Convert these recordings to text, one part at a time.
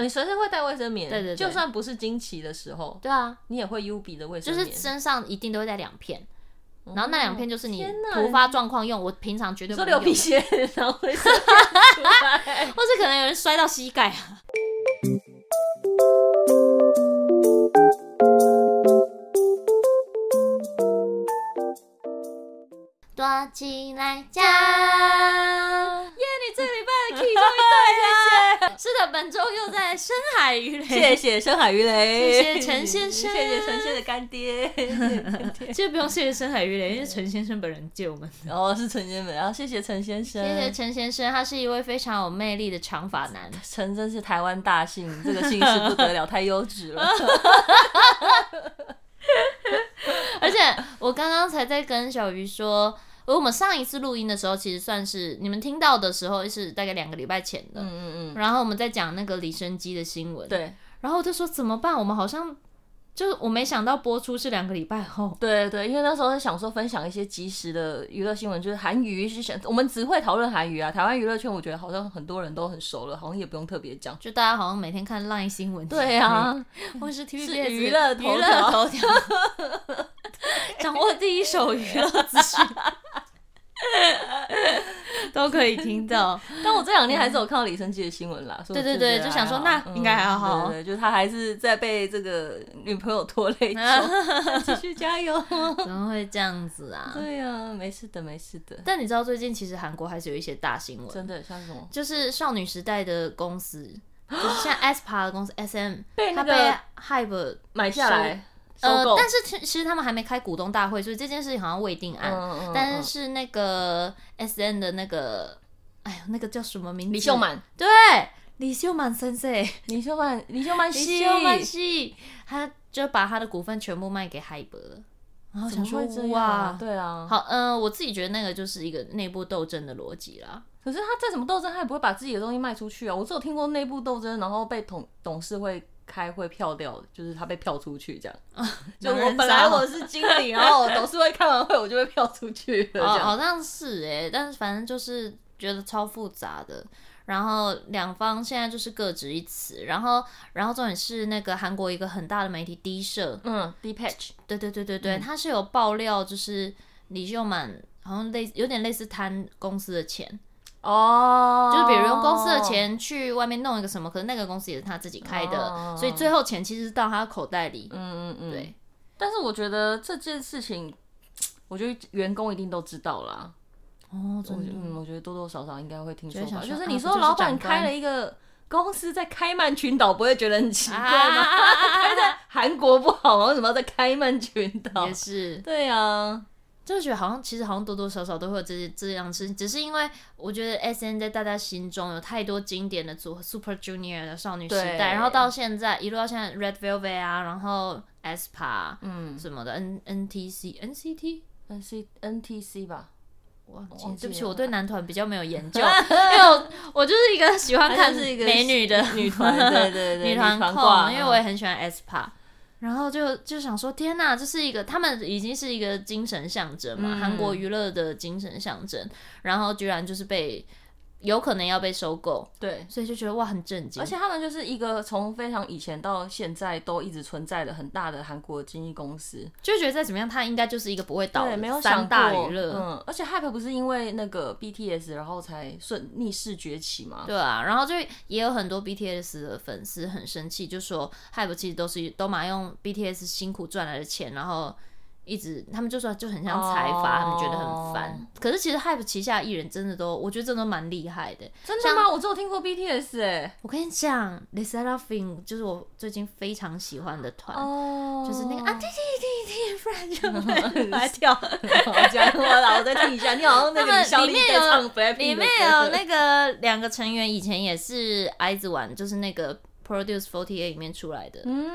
你随身会带卫生棉，对对对，就算不是经期的时候，对啊，你也会 U B 的卫生棉，就是身上一定都会带两片，然后那两片就是你突发状况用，我平常绝对不用。说流鼻血，然后卫生棉出来，或是可能有人摔到膝盖啊。躲起来讲，是的，本周又在深海鱼雷，谢谢深海鱼雷，谢谢陈先生，谢谢陈先生的干爹。其实不用谢谢深海鱼雷，因为陈先生本人借我们。哦，是陈先生，然后谢谢陈先生，谢谢陈先生，他是一位非常有魅力的长发男。陈真是台湾大姓，这个姓氏不得了，太优质了。而且我刚刚才在跟小鱼说。而我们上一次录音的时候，其实算是你们听到的时候，是大概两个礼拜前的。嗯嗯嗯。然后我们在讲那个李昇基的新闻。对。然后我就说怎么办？我们好像就是我没想到播出是两个礼拜后。对对，因为那时候是想说分享一些即时的娱乐新闻，就是韩娱是想我们只会讨论韩娱啊。台湾娱乐圈我觉得好像很多人都很熟了，好像也不用特别讲。就大家好像每天看 LINE 新闻。对啊。或是乐娱乐头条。掌握第一手娱乐资讯。都可以听到，但我这两天还是有看到李生基的新闻啦。对对对，就想说那应该还好。对，就他还是在被这个女朋友拖累中，继续加油。怎么会这样子啊？对呀，没事的，没事的。但你知道最近其实韩国还是有一些大新闻，真的像什么？就是少女时代的公司，就是像 aespa 的公司 SM，他被 Hype 买下来。呃，但是其其实他们还没开股东大会，所以这件事情好像未定案。嗯嗯、但是那个 S N 的那个，哎呦，那个叫什么名字？李秀满。对，李秀满先生，李秀满，李秀满，李秀满系，他就把他的股份全部卖给 Hype 了。然后想说哇，对啊，好，嗯、呃，我自己觉得那个就是一个内部斗争的逻辑啦。可是他再怎么斗争，他也不会把自己的东西卖出去啊。我只有听过内部斗争，然后被董董事会。开会票掉，就是他被票出去这样。啊、就我本来我是经理，然后董事会开完会，我就被票出去了。哦，好像是哎，但是反正就是觉得超复杂的。然后两方现在就是各执一词。然后，然后重点是那个韩国一个很大的媒体 D 社，嗯，Dpatch，对对对对对，他、嗯、是有爆料，就是李秀满好像类有点类似贪公司的钱。哦，oh, 就是比如用公司的钱去外面弄一个什么，可是那个公司也是他自己开的，oh. 所以最后钱其实是到他的口袋里。嗯嗯嗯，对。但是我觉得这件事情，我觉得员工一定都知道啦。哦，oh, 真的。嗯，我觉得多多少少应该会听说吧。就是你说老板开了一个公司在开曼群岛，不会觉得很奇怪吗？啊、开在韩国不好吗？为什么要在开曼群岛？也是。对呀、啊。就觉得好像其实好像多多少少都会有这些这样子，只是因为我觉得 S N 在大家心中有太多经典的组合，Super Junior 的少女时代，然后到现在一路到现在 Red Velvet 啊，然后 aespa 嗯。什么的 N N T C N C T N C N T C 吧，哇，对不起，我对男团比较没有研究，因为我我就是一个喜欢看美女的女团，对对对，女团控，因为我也很喜欢 aespa。然后就就想说，天哪，这是一个他们已经是一个精神象征嘛，嗯、韩国娱乐的精神象征，然后居然就是被。有可能要被收购，对，所以就觉得哇，很震惊。而且他们就是一个从非常以前到现在都一直存在的很大的韩国经纪公司，就觉得再怎么样，它应该就是一个不会倒的，没有三大娱乐。嗯，而且 Hype 不是因为那个 BTS 然后才顺逆势崛起嘛？对啊，然后就也有很多 BTS 的粉丝很生气，就说 Hype 其实都是都嘛用 BTS 辛苦赚来的钱，然后。一直他们就说就很像财阀，oh. 他们觉得很烦。可是其实 Hype 旗下艺人真的都，我觉得真的蛮厉害的。真的吗？我只有听过 BTS 哎。我跟你讲，LE SSERAFIM 就是我最近非常喜欢的团，oh. 就是那个啊，滴滴滴滴，不然就 来跳。好讲过了，我再听一下。你好像那个里面有里面有那个两个成员以前也是 IZ*ONE，就是那个 Produce fortier 里面出来的。嗯。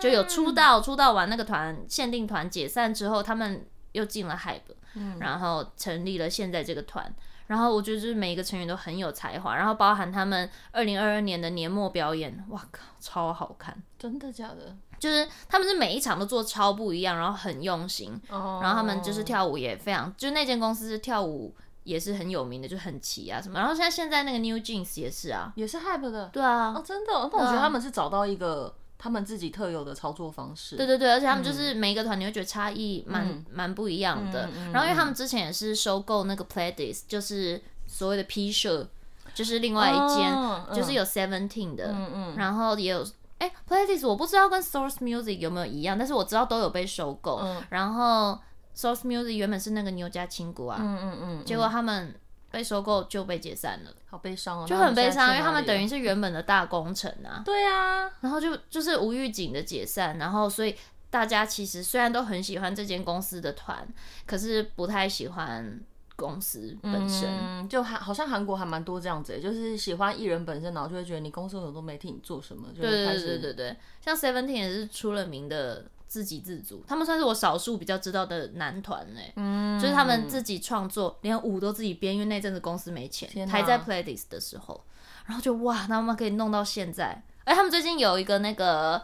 就有出道，出道完那个团限定团解散之后，他们又进了 Hype，嗯，然后成立了现在这个团。然后我觉得就是每一个成员都很有才华，然后包含他们二零二二年的年末表演，哇靠，超好看！真的假的？就是他们是每一场都做超不一样，然后很用心，哦，然后他们就是跳舞也非常，就那间公司是跳舞。也是很有名的，就很齐啊什么。然后现在现在那个 New Jeans 也是啊，也是 Hype 的。对啊，哦，真的。那我觉得他们是找到一个他们自己特有的操作方式。对对对，而且他们就是每一个团，你会觉得差异蛮蛮不一样的。然后因为他们之前也是收购那个 Pledis，就是所谓的 P 社，就是另外一间，就是有 Seventeen 的，嗯嗯，然后也有。哎，Pledis 我不知道跟 Source Music 有没有一样，但是我知道都有被收购。嗯、然后 Source Music 原本是那个牛家亲鼓啊，嗯嗯嗯，结果他们被收购就被解散了，好悲伤哦，就很悲伤，因为他们等于是原本的大工程啊。对啊，然后就就是无预警的解散，然后所以大家其实虽然都很喜欢这间公司的团，可是不太喜欢。公司本身、嗯、就还好像韩国还蛮多这样子，就是喜欢艺人本身，然后就会觉得你公司有都没替你做什么。就对对对对对，像 Seventeen 也是出了名的自给自足，他们算是我少数比较知道的男团哎，嗯，就是他们自己创作，连舞都自己编，因为那阵子公司没钱，哪还在 Playdis 的时候，然后就哇，他们可以弄到现在，哎，他们最近有一个那个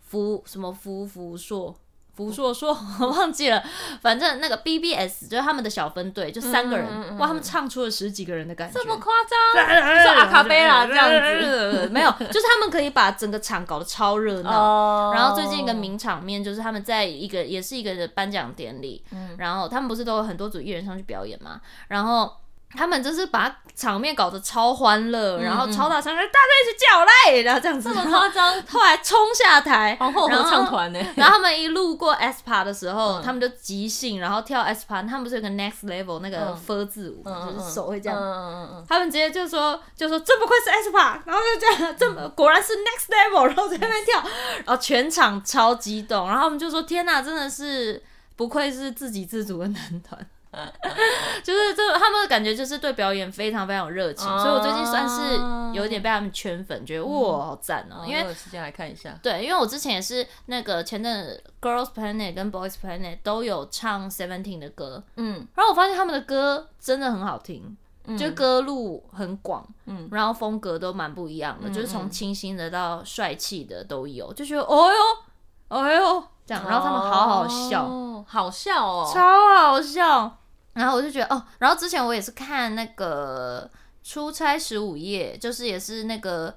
福什么福福硕。福硕硕，我 忘记了，反正那个 BBS 就是他们的小分队，就三个人，嗯嗯嗯、哇，他们唱出了十几个人的感觉，这么夸张？说阿卡贝拉这样子？没有，就是他们可以把整个场搞得超热闹。哦、然后最近一个名场面就是他们在一个也是一个颁奖典礼，嗯、然后他们不是都有很多组艺人上去表演嘛，然后。他们就是把场面搞得超欢乐，然后超大声，大家一起叫来，然后这样子，这么夸张。后来冲下台，皇后合唱团呢。然后他们一路过 aespa 的时候，他们就即兴，然后跳 aespa。他们不是有个 next level 那个 F 字舞，就是手会这样。他们直接就说，就说这不愧是 aespa，然后就这样，这么果然是 next level，然后在那边跳，然后全场超激动，然后他们就说天哪，真的是不愧是自给自足的男团。就是这，他们的感觉就是对表演非常非常有热情，所以我最近算是有点被他们圈粉，觉得哇，好赞哦！因为有时间来看一下，对，因为我之前也是那个前阵 Girls Planet 跟 Boys Planet 都有唱 Seventeen 的歌，嗯，然后我发现他们的歌真的很好听，就歌路很广，嗯，然后风格都蛮不一样的，就是从清新的到帅气的都有，就觉得哦哟，哦哟这样，然后他们好好笑，好笑哦，超好笑。然后我就觉得哦，然后之前我也是看那个出差十五夜，就是也是那个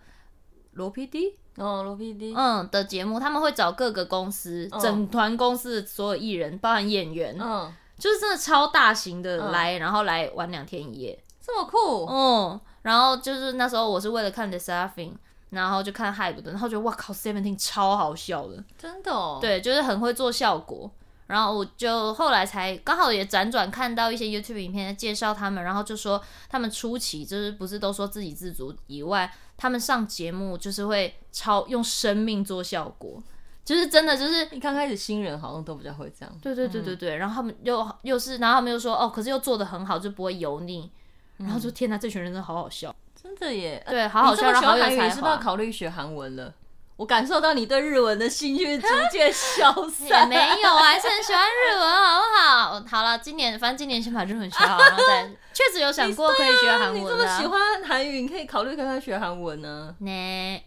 罗 PD 哦，罗 PD 嗯的节目，他们会找各个公司、哦、整团公司的所有艺人，包含演员，嗯，就是真的超大型的来，嗯、然后来玩两天一夜，这么酷，嗯，然后就是那时候我是为了看 The Seraphine，然后就看 Hype 的，然后觉得哇靠，Seventeen 超好笑的，真的哦，对，就是很会做效果。然后我就后来才刚好也辗转看到一些 YouTube 影片介绍他们，然后就说他们初期就是不是都说自给自足以外，他们上节目就是会超用生命做效果，就是真的就是你刚开始新人好像都比较会这样，对对对对对，嗯、然后他们又又是，然后他们又说哦，可是又做的很好，就不会油腻，然后说天哪，这群人真的好好笑，真的耶，对，好好笑，然后好有才华，是不是要考虑学韩文了？我感受到你对日文的兴趣逐渐消散。没有，我还是很喜欢日文，好不好？好了，今年反正今年先把日文学好，然后再确实有想过可以学韩文。你这么喜欢韩语，你可以考虑看看学韩文 呢。那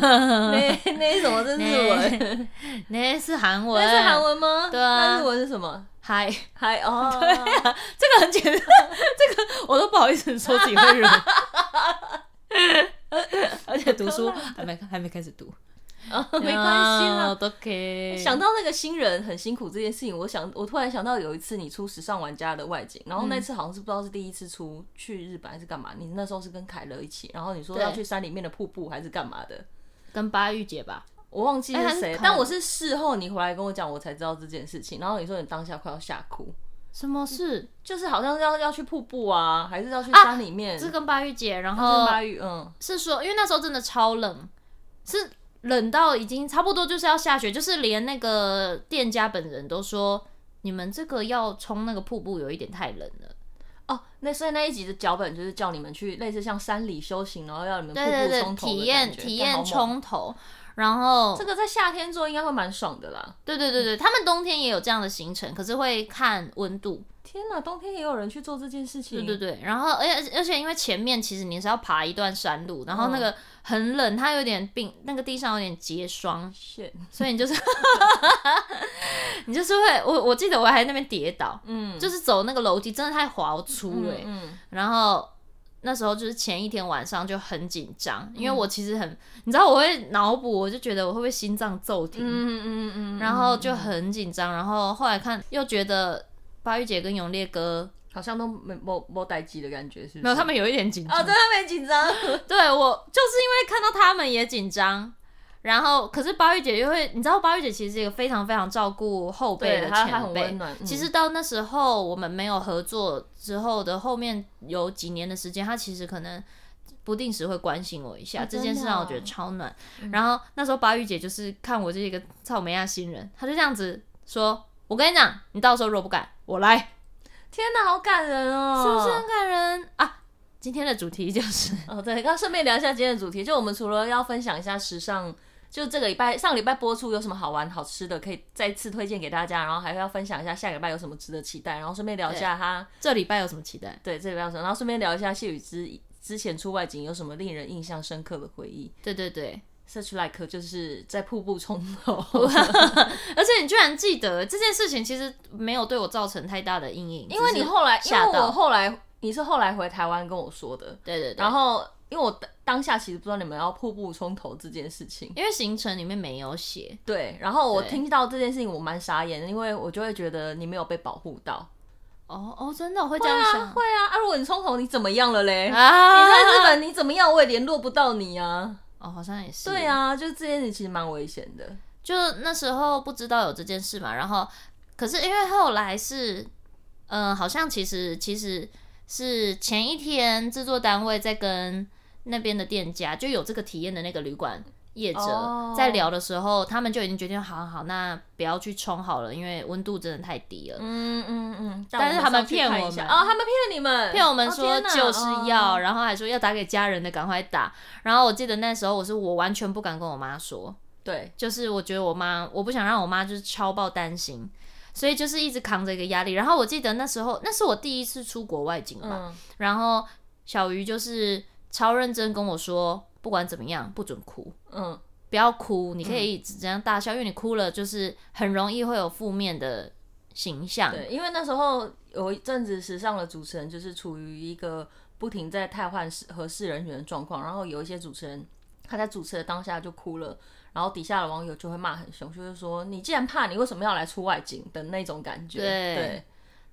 那那什么是日文？那是韩文。那是韩文吗？对啊。那日文是什么？嗨嗨哦。对啊，这个很简单，这个我都不好意思说自己会日文。而且读书还没还没开始读。啊，没关系啦，都可以。想到那个新人很辛苦这件事情，我想我突然想到有一次你出《时尚玩家》的外景，然后那次好像是不知道是第一次出去日本还是干嘛，你那时候是跟凯乐一起，然后你说要去山里面的瀑布还是干嘛的？跟巴玉姐吧，我忘记是谁，但我是事后你回来跟我讲，我才知道这件事情。然后你说你当下快要吓哭，什么事？就是好像要要去瀑布啊，还是要去山里面？是跟巴玉姐，然后巴玉，嗯，是说因为那时候真的超冷，是。冷到已经差不多就是要下雪，就是连那个店家本人都说，你们这个要冲那个瀑布有一点太冷了。哦，那所以那一集的脚本就是叫你们去类似像山里修行，然后要你们瀑布冲头体验体验冲头。然后这个在夏天做应该会蛮爽的啦。对对对对，他们冬天也有这样的行程，可是会看温度。天哪，冬天也有人去做这件事情。对对对，然后而且而且因为前面其实你是要爬一段山路，然后那个很冷，它有点冰，那个地上有点结霜，所以你就是 你就是会，我我记得我还在那边跌倒，嗯，就是走那个楼梯真的太滑粗了，嗯，然后那时候就是前一天晚上就很紧张，因为我其实很，你知道我会脑补，我就觉得我会不会心脏骤停，嗯嗯嗯，然后就很紧张，然后后来看又觉得。巴玉姐跟永烈哥好像都没没没待机的感觉，是不是？没有，他们有一点紧张。哦，对，他们也紧张。对，我就是因为看到他们也紧张，然后可是巴玉姐又会，你知道巴玉姐其实是一个非常非常照顾后辈的前辈，她很温暖。其实到那时候我们没有合作之后的后面有几年的时间，她其实可能不定时会关心我一下，啊、这件事让我觉得超暖。嗯、然后那时候巴玉姐就是看我这一个草莓亚新人，她就这样子说。我跟你讲，你到时候若不敢，我来。天哪，好感人哦，是不是很感人啊？今天的主题就是 哦，对，刚顺便聊一下今天的主题，就我们除了要分享一下时尚，就这个礼拜上礼拜播出有什么好玩好吃的，可以再次推荐给大家，然后还要分享一下下礼拜有什么值得期待，然后顺便聊一下他这礼拜有什么期待？对，这礼拜有什么？然后顺便聊一下谢宇之之前出外景有什么令人印象深刻的回忆？对对对。Such like 就是在瀑布冲头，而且你居然记得这件事情，其实没有对我造成太大的阴影，因为你后来，因为我后来你是后来回台湾跟我说的，对对对，然后因为我当下其实不知道你们要瀑布冲头这件事情，因为行程里面没有写，对，然后我听到这件事情我蛮傻眼的，因为我就会觉得你没有被保护到，哦哦，真的？我会这样想，会啊，啊，如果你冲头你怎么样了嘞？啊，你在日本你怎么样，我也联络不到你啊。哦，好像也是。对啊，就这件事其实蛮危险的。就那时候不知道有这件事嘛，然后可是因为后来是，嗯、呃，好像其实其实是前一天制作单位在跟那边的店家就有这个体验的那个旅馆。业者在聊的时候，oh. 他们就已经决定好，好，那不要去冲好了，因为温度真的太低了。嗯嗯嗯。但是他们骗我们，哦，他们骗你们，骗我们说就是要，oh, 然后还说要打给家人的，赶快打。然后我记得那时候我是我完全不敢跟我妈说，对，就是我觉得我妈，我不想让我妈就是超爆担心，所以就是一直扛着一个压力。然后我记得那时候那是我第一次出国外景嘛，嗯、然后小鱼就是超认真跟我说。不管怎么样，不准哭。嗯，不要哭，你可以只这样大笑，嗯、因为你哭了，就是很容易会有负面的形象。对，因为那时候有一阵子时尚的主持人就是处于一个不停在汰换合适人选的状况，然后有一些主持人他在主持的当下就哭了，然后底下的网友就会骂很凶，就是说你既然怕，你为什么要来出外景的那种感觉。对。对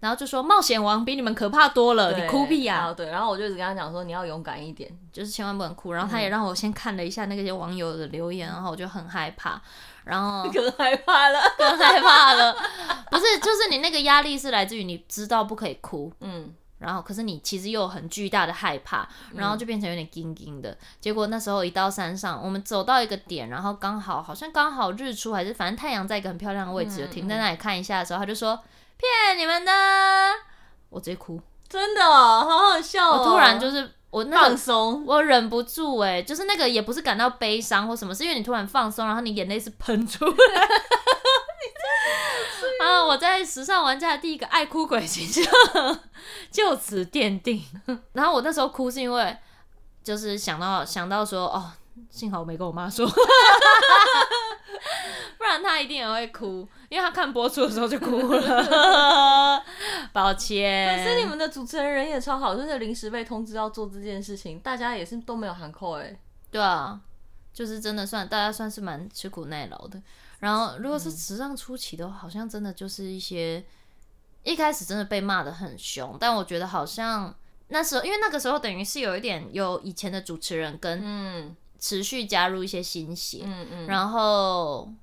然后就说冒险王比你们可怕多了，你哭屁呀、啊！对，然后我就一直跟他讲说，你要勇敢一点，就是千万不能哭。然后他也让我先看了一下那些网友的留言，嗯、然后我就很害怕，然后 更害怕了，更害怕了。不是，就是你那个压力是来自于你知道不可以哭，嗯，然后可是你其实又有很巨大的害怕，然后就变成有点惊惊的。嗯、结果那时候一到山上，我们走到一个点，然后刚好好像刚好日出还是反正太阳在一个很漂亮的位置，停在那里看一下的时候，他就说。骗你们的，我直接哭，真的哦好好笑哦！我突然就是我那个、放松，我忍不住哎，就是那个也不是感到悲伤或什么，是因为你突然放松，然后你眼泪是喷出来。啊！我在时尚玩家的第一个爱哭鬼形象就此奠定。然后我那时候哭是因为就是想到想到说哦，幸好我没跟我妈说。不然她一定也会哭，因为他看播出的时候就哭了。抱歉。可是你们的主持人人也超好，就是临时被通知要做这件事情，大家也是都没有喊扣哎。对啊，就是真的算大家算是蛮吃苦耐劳的。然后如果是时尚初期的话，好像真的就是一些一开始真的被骂的很凶，但我觉得好像那时候因为那个时候等于是有一点有以前的主持人跟嗯持续加入一些新血，嗯嗯，然后。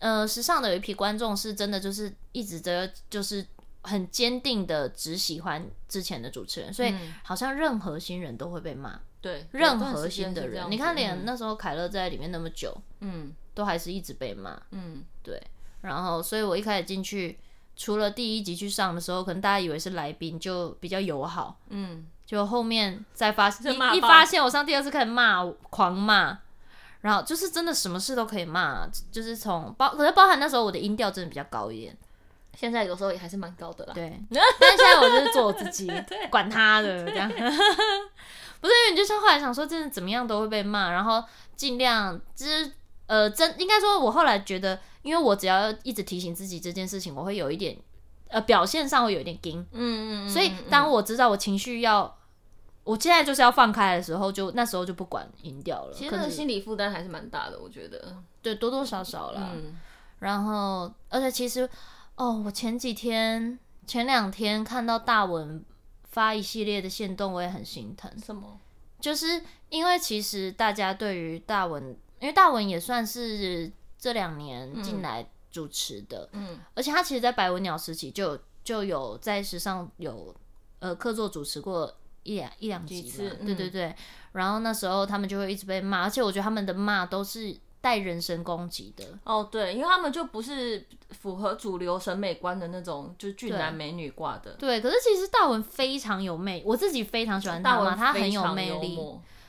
呃，时尚的有一批观众是真的，就是一直的，就是很坚定的只喜欢之前的主持人，所以好像任何新人都会被骂。对，任何新的人，你看连那时候凯乐在里面那么久，嗯，都还是一直被骂。嗯，对。然后，所以我一开始进去，除了第一集去上的时候，可能大家以为是来宾，就比较友好。嗯，就后面再发现，一一发现我上第二次开始骂，狂骂。然后就是真的什么事都可以骂，就是从包，可是包含那时候我的音调真的比较高一点，现在有时候也还是蛮高的啦。对，但现在我就是做我自己，管他的这样。不是，因为你就像后来想说，真的怎么样都会被骂，然后尽量就是呃，真应该说，我后来觉得，因为我只要一直提醒自己这件事情，我会有一点呃表现上会有一点惊，嗯嗯嗯。所以当我知道我情绪要，我现在就是要放开的时候，就那时候就不管赢掉了。其实那个心理负担还是蛮大的，我觉得。对，多多少少啦。嗯。然后，而且其实。哦，我前几天、前两天看到大文发一系列的线动，我也很心疼。什么？就是因为其实大家对于大文，因为大文也算是这两年进来主持的，嗯，而且他其实，在百文鸟时期就就有在时尚有呃客座主持过一两一两集嘛，对对对。然后那时候他们就会一直被骂，而且我觉得他们的骂都是。带人身攻击的哦，对，因为他们就不是符合主流审美观的那种，就是俊男美女挂的。对，可是其实大文非常有魅，我自己非常喜欢大文，他很有魅力，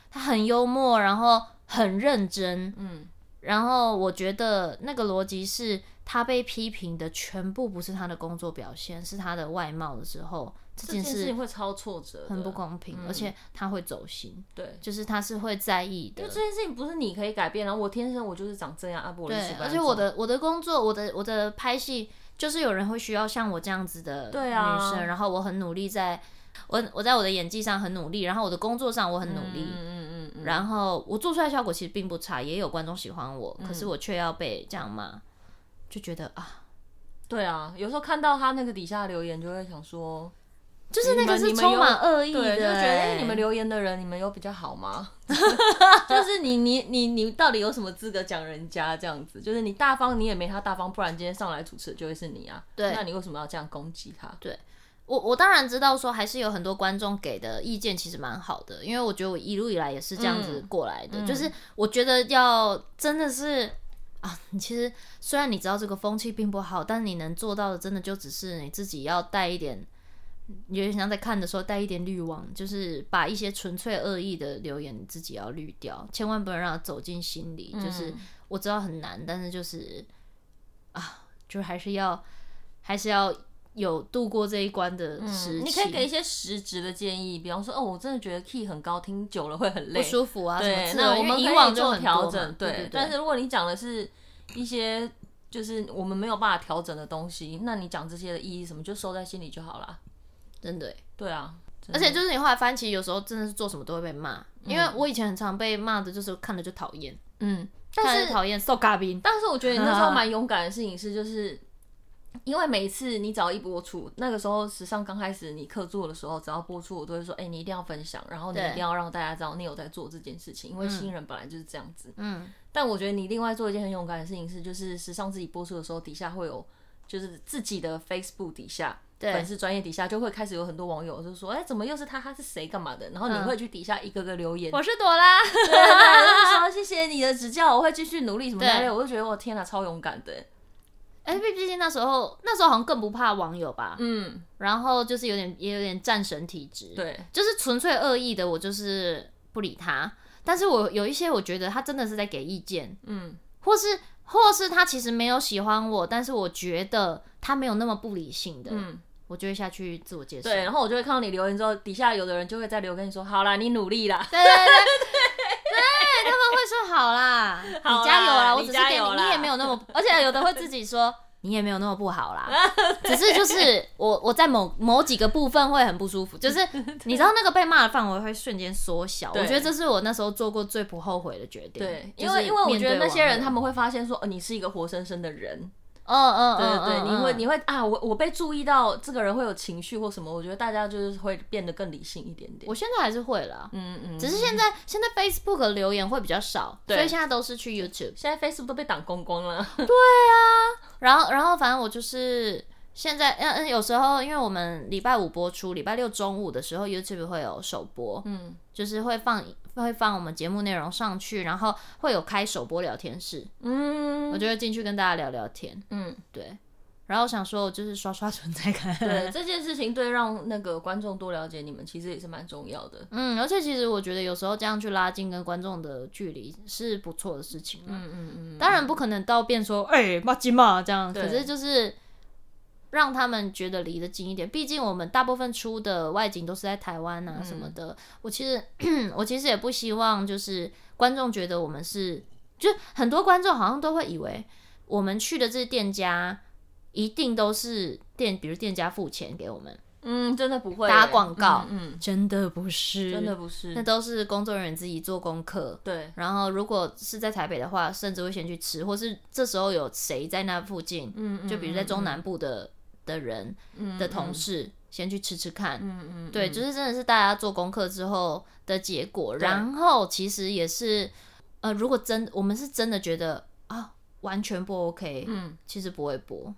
他很幽默，然后很认真，嗯，然后我觉得那个逻辑是他被批评的全部不是他的工作表现，是他的外貌的时候。这件事情会超挫折，很不公平，嗯、而且他会走心。对，就是他是会在意的。就这件事情不是你可以改变，然后我天生我就是长这样啊，不，对，而且我的我的工作，我的我的拍戏，就是有人会需要像我这样子的女生，然后我很努力在，在我我在我的演技上很努力，然后我的工作上我很努力，嗯嗯嗯，嗯，然后我做出来效果其实并不差，也有观众喜欢我，嗯、可是我却要被这样骂，就觉得啊，对啊，有时候看到他那个底下留言，就会想说。就是那个是充满恶意的，对，就觉得哎、欸，你们留言的人，你们有比较好吗？就是你你你你到底有什么资格讲人家这样子？就是你大方，你也没他大方，不然今天上来主持的就会是你啊。对，那你为什么要这样攻击他？对，我我当然知道说还是有很多观众给的意见其实蛮好的，因为我觉得我一路以来也是这样子过来的。嗯、就是我觉得要真的是啊，你其实虽然你知道这个风气并不好，但你能做到的真的就只是你自己要带一点。有点像在看的时候带一点滤网，就是把一些纯粹恶意的留言你自己要滤掉，千万不能让它走进心里。嗯、就是我知道很难，但是就是啊，就还是要还是要有度过这一关的时期、嗯。你可以给一些实质的建议，比方说哦，我真的觉得 key 很高，听久了会很累，不舒服啊。对，那我们以往做调整，对，但是如果你讲的是一些就是我们没有办法调整的东西，那你讲这些的意义什么，就收在心里就好了。真的，对啊，而且就是你后来翻，其实有时候真的是做什么都会被骂，嗯、因为我以前很常被骂的，就是看了就讨厌，嗯，但是讨厌受嘉宾。但是我觉得你那时候蛮勇敢的事情是，就是因为每一次你只要一播出，那个时候时尚刚开始你客座的时候，只要播出，我都会说，哎、欸，你一定要分享，然后你一定要让大家知道你有在做这件事情，因为新人本来就是这样子，嗯。但我觉得你另外做一件很勇敢的事情是，就是时尚自己播出的时候，底下会有就是自己的 Facebook 底下。粉丝专业底下就会开始有很多网友就说：“哎、欸，怎么又是他？他是谁？干嘛的？”然后你会去底下一个个留言。我是朵拉，对说谢谢你的指教，我会继续努力什么之类的。我就觉得我天哪，超勇敢的。哎，毕竟那时候那时候好像更不怕网友吧？嗯，然后就是有点也有点战神体质，对，就是纯粹恶意的，我就是不理他。但是我有一些我觉得他真的是在给意见，嗯，或是或是他其实没有喜欢我，但是我觉得他没有那么不理性的，嗯。我就会下去自我介绍，对，然后我就会看到你留言之后，底下有的人就会再留跟你说，好啦，你努力啦，对对对，对，他们会说好啦，你加油啦，我只是给你，你也没有那么，而且有的会自己说你也没有那么不好啦，只是就是我我在某某几个部分会很不舒服，就是 你知道那个被骂的范围会瞬间缩小，我觉得这是我那时候做过最不后悔的决定，对，因为因为我觉得那些人他们会发现说，哦，你是一个活生生的人。嗯嗯，对对对，你会你会啊，我我被注意到这个人会有情绪或什么，我觉得大家就是会变得更理性一点点。我现在还是会啦，嗯嗯，只是现在现在 Facebook 的留言会比较少，所以现在都是去 YouTube。现在 Facebook 都被挡光光了。对啊，然后然后反正我就是现在嗯嗯，有时候因为我们礼拜五播出，礼拜六中午的时候 YouTube 会有首播，嗯，就是会放。会放我们节目内容上去，然后会有开首播聊天室，嗯，我就会进去跟大家聊聊天，嗯，对。然后想说，就是刷刷存在感，对这件事情，对让那个观众多了解你们，其实也是蛮重要的，嗯。而且其实我觉得有时候这样去拉近跟观众的距离是不错的事情，嗯嗯嗯。当然不可能到变说，哎、欸，骂鸡骂这样，对可是就是让他们觉得离得近一点。毕竟我们大部分出的外景都是在台湾啊什么的。嗯、我其实 我其实也不希望就是观众觉得我们是，就很多观众好像都会以为我们去的这些店家一定都是店，比如店家付钱给我们。嗯，真的不会打广告，嗯，嗯，真的不是，真的不是，那都是工作人员自己做功课。对，然后如果是在台北的话，甚至会先去吃，或是这时候有谁在那附近，嗯，就比如在中南部的、嗯、的人、嗯、的同事，嗯、先去吃吃看，嗯嗯，对，就是真的是大家做功课之后的结果。然后其实也是，呃，如果真我们是真的觉得啊，完全不 OK，嗯，其实不会播。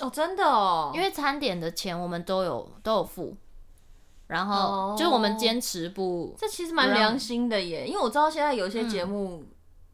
哦，真的哦，因为餐点的钱我们都有都有付，然后就是我们坚持不，这其实蛮良心的耶。因为我知道现在有些节目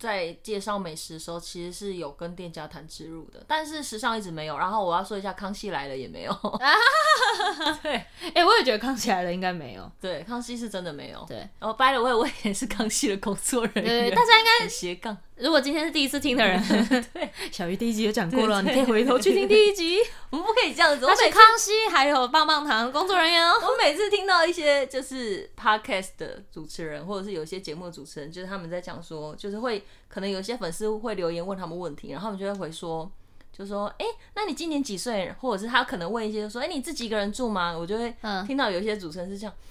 在介绍美食的时候，其实是有跟店家谈植入的，但是时尚一直没有。然后我要说一下，康熙来了也没有。对，哎、欸，我也觉得康熙来了应该没有。对，康熙是真的没有。对，然后 by the way，我也是康熙的工作人员。对，大家应该斜杠。如果今天是第一次听的人，对，小鱼第一集也讲过了，你可以回头去听第一集。我们不可以这样子。而且康熙还有棒棒糖工作人员哦。我每次听到一些就是 podcast 的主持人，或者是有些节目的主持人，就是他们在讲说，就是会可能有些粉丝会留言问他们问题，然后他们就会回说。就说，哎、欸，那你今年几岁？或者是他可能问一些，说，哎、欸，你自己一个人住吗？我就会听到有一些主持人是这样，嗯、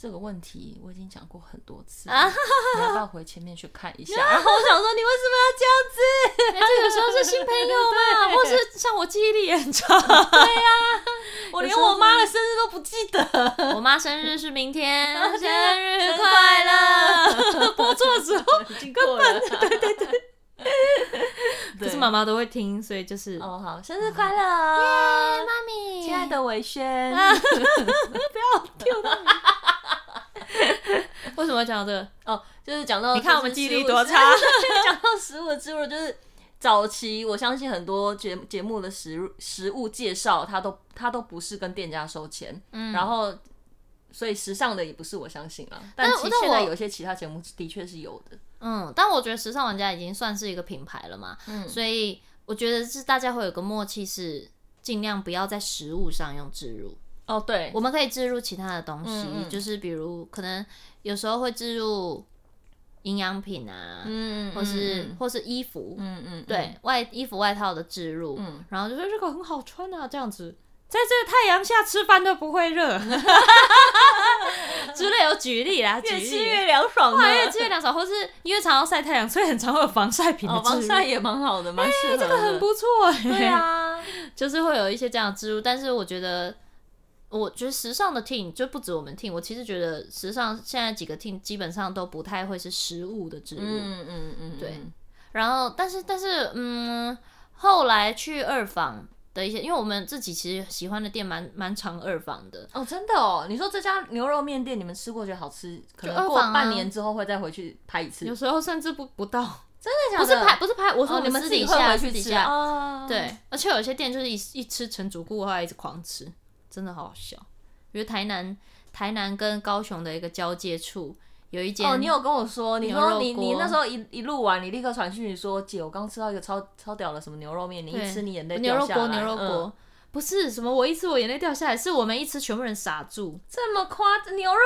这个问题我已经讲过很多次了，啊、你要不要回前面去看一下？然后我想说，你为什么要这样子？这个时候是新朋友嘛，或是像我记忆力也很差，对呀、啊，我连我妈的生日都不记得。我妈生日是明天，生日快乐！播错的时候根本对对对。可是妈妈都会听，所以就是哦好，生日快乐，耶，妈咪，亲爱的伟轩，不要丢他。为什么要讲到这个？哦，就是讲到你看我们记忆力多差。讲到食物的植入，就是早期我相信很多节节目的食食物介绍，它都它都不是跟店家收钱，嗯，然后所以时尚的也不是我相信啊，但其实现在有些其他节目的确是有的。嗯，但我觉得时尚玩家已经算是一个品牌了嘛，嗯，所以我觉得是大家会有个默契，是尽量不要在食物上用植入。哦，对，我们可以置入其他的东西，嗯嗯，就是比如可能有时候会置入营养品啊，嗯，或是或是衣服，嗯嗯，对外衣服外套的置入，嗯，然后就说这个很好穿啊，这样子。在这个太阳下吃饭都不会热，之类有举例啦，越吃越凉爽，越吃越凉爽，或是因为常常晒太阳，所以很常会有防晒品的、哦、防晒也蛮好的，蛮适合的、欸，这个很不错，对啊，就是会有一些这样的植入，但是我觉得，我觉得时尚的 team 就不止我们 team，我其实觉得时尚现在几个 team 基本上都不太会是食物的植入，嗯嗯嗯，对，然后但是但是嗯，后来去二访。的一些，因为我们自己其实喜欢的店蛮蛮常二访的哦，真的哦。你说这家牛肉面店你们吃过觉得好吃，可能过半年之后会再回去拍一次，有时候甚至不不到，真的假的？不是拍不是拍，我说你们私底下私底下，哦、对，而且有些店就是一一吃成主顾的话一直狂吃，真的好好笑。比如台南台南跟高雄的一个交界处。有一间哦，你有跟我说，你说你你那时候一一录完，你立刻传讯息说，姐，我刚吃到一个超超屌的什么牛肉面，你一吃你眼泪。牛肉锅，牛肉锅，不是什么，我一吃我眼泪掉下来，是我们一吃全部人傻住。这么夸张？牛肉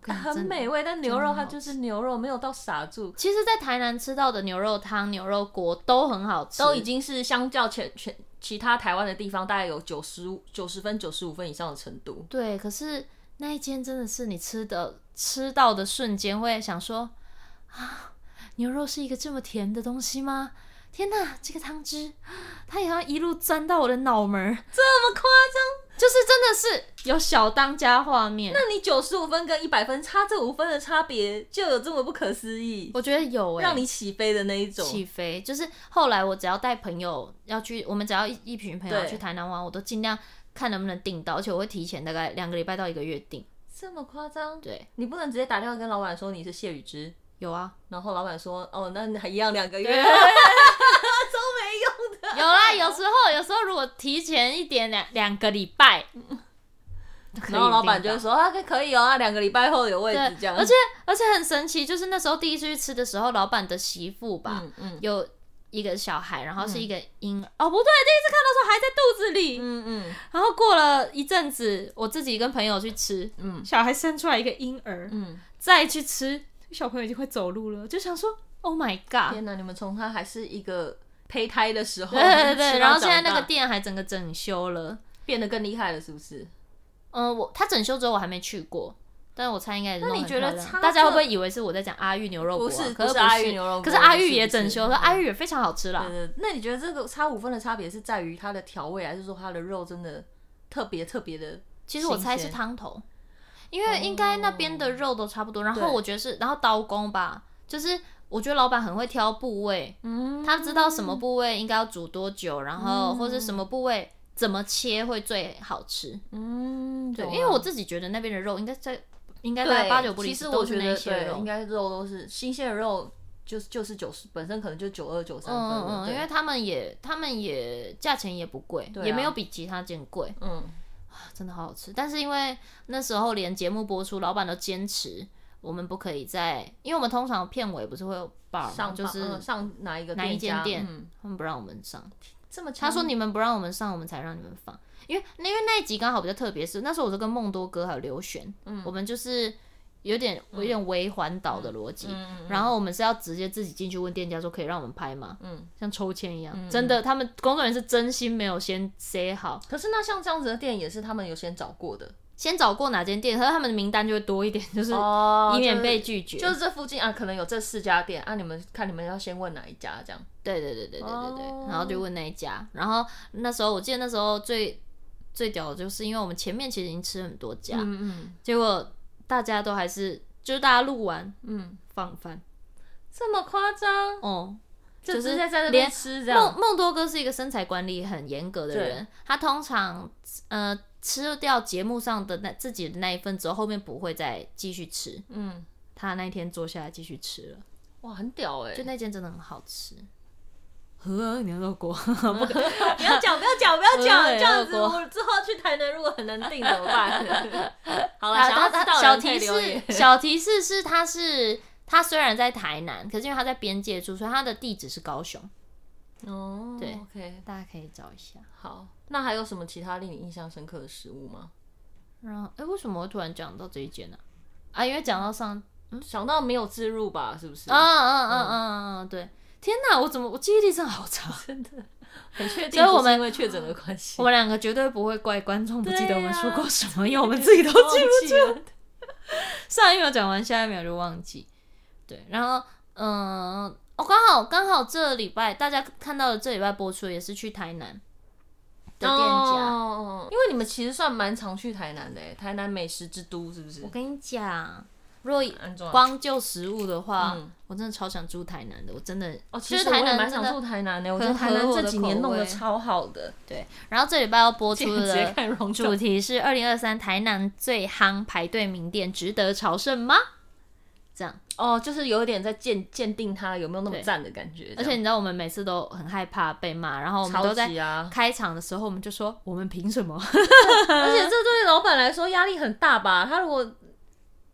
很美味，但牛肉它就是牛肉，没有到傻住。其实，在台南吃到的牛肉汤、牛肉锅都很好吃，都已经是相较全全其他台湾的地方，大概有九十五九十分、九十五分以上的程度。对，可是。那一间真的是你吃的吃到的瞬间会想说啊，牛肉是一个这么甜的东西吗？天哪，这个汤汁 它也要一路钻到我的脑门，这么夸张？就是真的是有小当家画面。那你九十五分跟一百分差这五分的差别就有这么不可思议？我觉得有让你起飞的那一种。起飞就是后来我只要带朋友要去，我们只要一一群朋友去台南玩，我都尽量。看能不能订到，而且我会提前大概两个礼拜到一个月订。这么夸张？对，你不能直接打电话跟老板说你是谢雨之。有啊，然后老板说哦，那还一样两个月，都没用的。有啦，有时候有时候如果提前一点两两个礼拜，然后老板就会说啊可以哦，啊两个礼拜后有位置这样。而且而且很神奇，就是那时候第一次去吃的时候，老板的媳妇吧，嗯嗯、有一个小孩，然后是一个婴儿。嗯、哦，不对，第一次看到时候还在肚子里。嗯嗯。然后过了一阵子，我自己跟朋友去吃，嗯，小孩生出来一个婴儿，嗯，再去吃，小朋友已经会走路了，就想说，Oh my god！天哪，你们从他还是一个胚胎的时候，对对对，然后现在那个店还整个整修了，变得更厉害了，是不是？嗯，我他整修之后我还没去过。但是我猜应该也是。那你觉得大家会不会以为是我在讲阿玉牛肉锅？不是，可是阿玉牛肉锅。可是阿玉也整修，说阿玉也非常好吃啦。对对。那你觉得这个差五分的差别是在于它的调味，还是说它的肉真的特别特别的？其实我猜是汤头，因为应该那边的肉都差不多。然后我觉得是，然后刀工吧，就是我觉得老板很会挑部位，嗯，他知道什么部位应该要煮多久，然后或者什么部位怎么切会最好吃。嗯，对，因为我自己觉得那边的肉应该在。应该在八九不离十，都是那些肉。应该肉都是新鲜的肉，就是就是九十，本身可能就九二九三分。嗯嗯，因为他们也他们也价钱也不贵，也没有比其他店贵。嗯，真的好好吃。但是因为那时候连节目播出，老板都坚持我们不可以在，因为我们通常片尾不是会有 bar 上，就是上哪一个哪一间店，他们不让我们上。这么他说你们不让我们上，我们才让你们放。因为因为那一集刚好比较特别，是那时候我就跟梦多哥还有刘璇，嗯，我们就是有点有点微环岛的逻辑，然后我们是要直接自己进去问店家说可以让我们拍吗？嗯，像抽签一样，嗯、真的，他们工作人员是真心没有先 say 好。可是那像这样子的店也是他们有先找过的，先找过哪间店，可是他们的名单就会多一点，就是以免被拒绝。哦、就是、就是这附近啊，可能有这四家店啊，你们看你们要先问哪一家这样。对对对对对对对，哦、然后就问那一家，然后那时候我记得那时候最。最屌的就是，因为我们前面其实已经吃很多家，嗯嗯，结果大家都还是，就是大家录完，嗯，放饭，这么夸张？哦，就直接在那边吃这样。梦梦多哥是一个身材管理很严格的人，他通常呃吃掉节目上的那自己的那一份之后，后面不会再继续吃，嗯，他那一天坐下来继续吃了，哇，很屌哎，就那间真的很好吃。和牛肉锅，不可，不要讲，不要讲，不要 讲，这样子我之后去台南如果很难定怎么办？好了，小提示，小提示是他是他虽然在台南，可是因为他在边界住，所以他的地址是高雄。哦，对，OK，大家可以找一下。好，那还有什么其他令你印象深刻的食物吗？然后，哎，为什么会突然讲到这一间呢？啊，因为讲到上，想到没有自入吧？是不是？嗯嗯嗯嗯嗯，对。天哪，我怎么我记忆力真的好差，真的很确定。所以我们因为确诊的关系，我们两个绝对不会怪观众不记得我们说过什么，啊、因为我们自己都记不住。上一秒讲完，下一秒就忘记。对，然后嗯，我、哦、刚好刚好这礼拜大家看到的这礼拜播出也是去台南的店家，哦、因为你们其实算蛮常去台南的，台南美食之都是不是？我跟你讲。如果光就食物的话，我真的超想住台南的。我真的，哦，其实台南蛮想住台南的。我觉得台南这几年弄得超好的。对，然后这礼拜要播出的 主题是二零二三台南最夯排队名店，值得朝圣吗？这样哦，就是有点在鉴鉴定它有没有那么赞的感觉。而且你知道，我们每次都很害怕被骂，然后我们都在开场的时候，我们就说我们凭什么？而且这对老板来说压力很大吧？他如果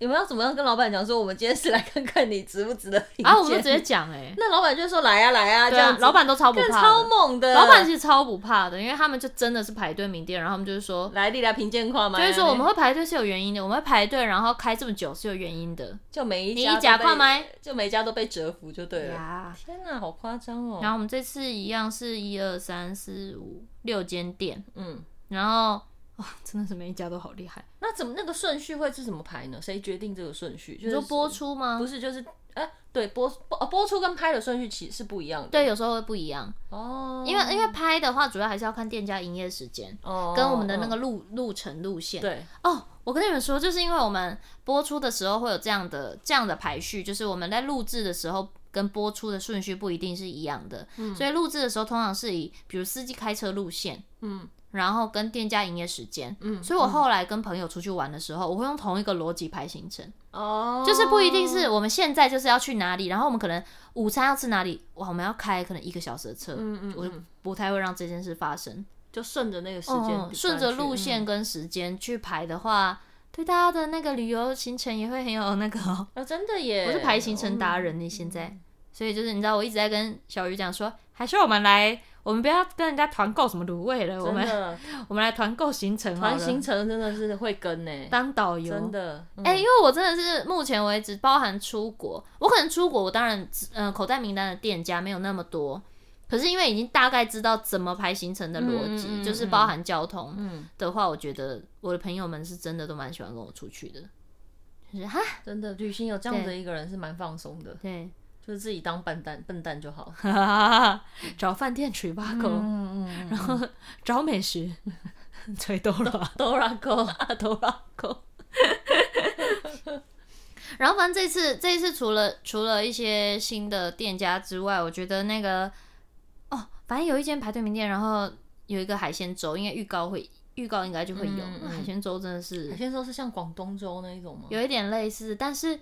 你们要怎么样跟老板讲说，我们今天是来看看你值不值得？啊，我们就直接讲哎，那老板就说来呀来呀，这样老板都超不怕，超猛的。老板其实超不怕的，因为他们就真的是排队名店，然后他们就是说来你来评鉴跨吗？就是说我们会排队是有原因的，我们会排队，然后开这么久是有原因的。就每一家你假跨吗？就每一家都被折服就对了。天哪，好夸张哦！然后我们这次一样是一二三四五六间店，嗯，然后。哇，真的是每一家都好厉害。那怎么那个顺序会是怎么排呢？谁决定这个顺序？就是说播出吗？不是，就是哎、欸，对，播播播出跟拍的顺序其实是不一样的。对，有时候会不一样哦。因为因为拍的话，主要还是要看店家营业时间哦，跟我们的那个路路程路线。对哦，我跟你们说，就是因为我们播出的时候会有这样的这样的排序，就是我们在录制的时候跟播出的顺序不一定是一样的。嗯，所以录制的时候通常是以比如司机开车路线，嗯。然后跟店家营业时间，嗯，所以我后来跟朋友出去玩的时候，嗯、我会用同一个逻辑排行程，哦，就是不一定是我们现在就是要去哪里，然后我们可能午餐要吃哪里，哇，我们要开可能一个小时的车，嗯嗯，嗯，我就不太会让这件事发生，就顺着那个时间，嗯，顺着路线跟时间去排的话，嗯、对大家的那个旅游行程也会很有那个，哦，真的耶，我是排行程达人呢，现在。所以就是你知道，我一直在跟小鱼讲说，还是我们来，我们不要跟人家团购什么卤味了，我们 我们来团购行程，团行程真的是会跟呢、欸，当导游真的，哎、嗯欸，因为我真的是目前为止，包含出国，我可能出国，我当然嗯、呃，口袋名单的店家没有那么多。可是因为已经大概知道怎么排行程的逻辑，嗯嗯嗯、就是包含交通的话，我觉得我的朋友们是真的都蛮喜欢跟我出去的。就是哈，真的旅行有这样的一个人是蛮放松的。对，就是自己当笨蛋笨蛋就好。找饭店吹八狗，然后找美食吹多拉多拉狗多拉狗。然后反正这次这一次除了除了一些新的店家之外，我觉得那个。反正有一间排队名店，然后有一个海鲜粥，应该预告会预告应该就会有。嗯嗯、海鲜粥真的是，海鲜粥是像广东粥那一种吗？有一点类似，但是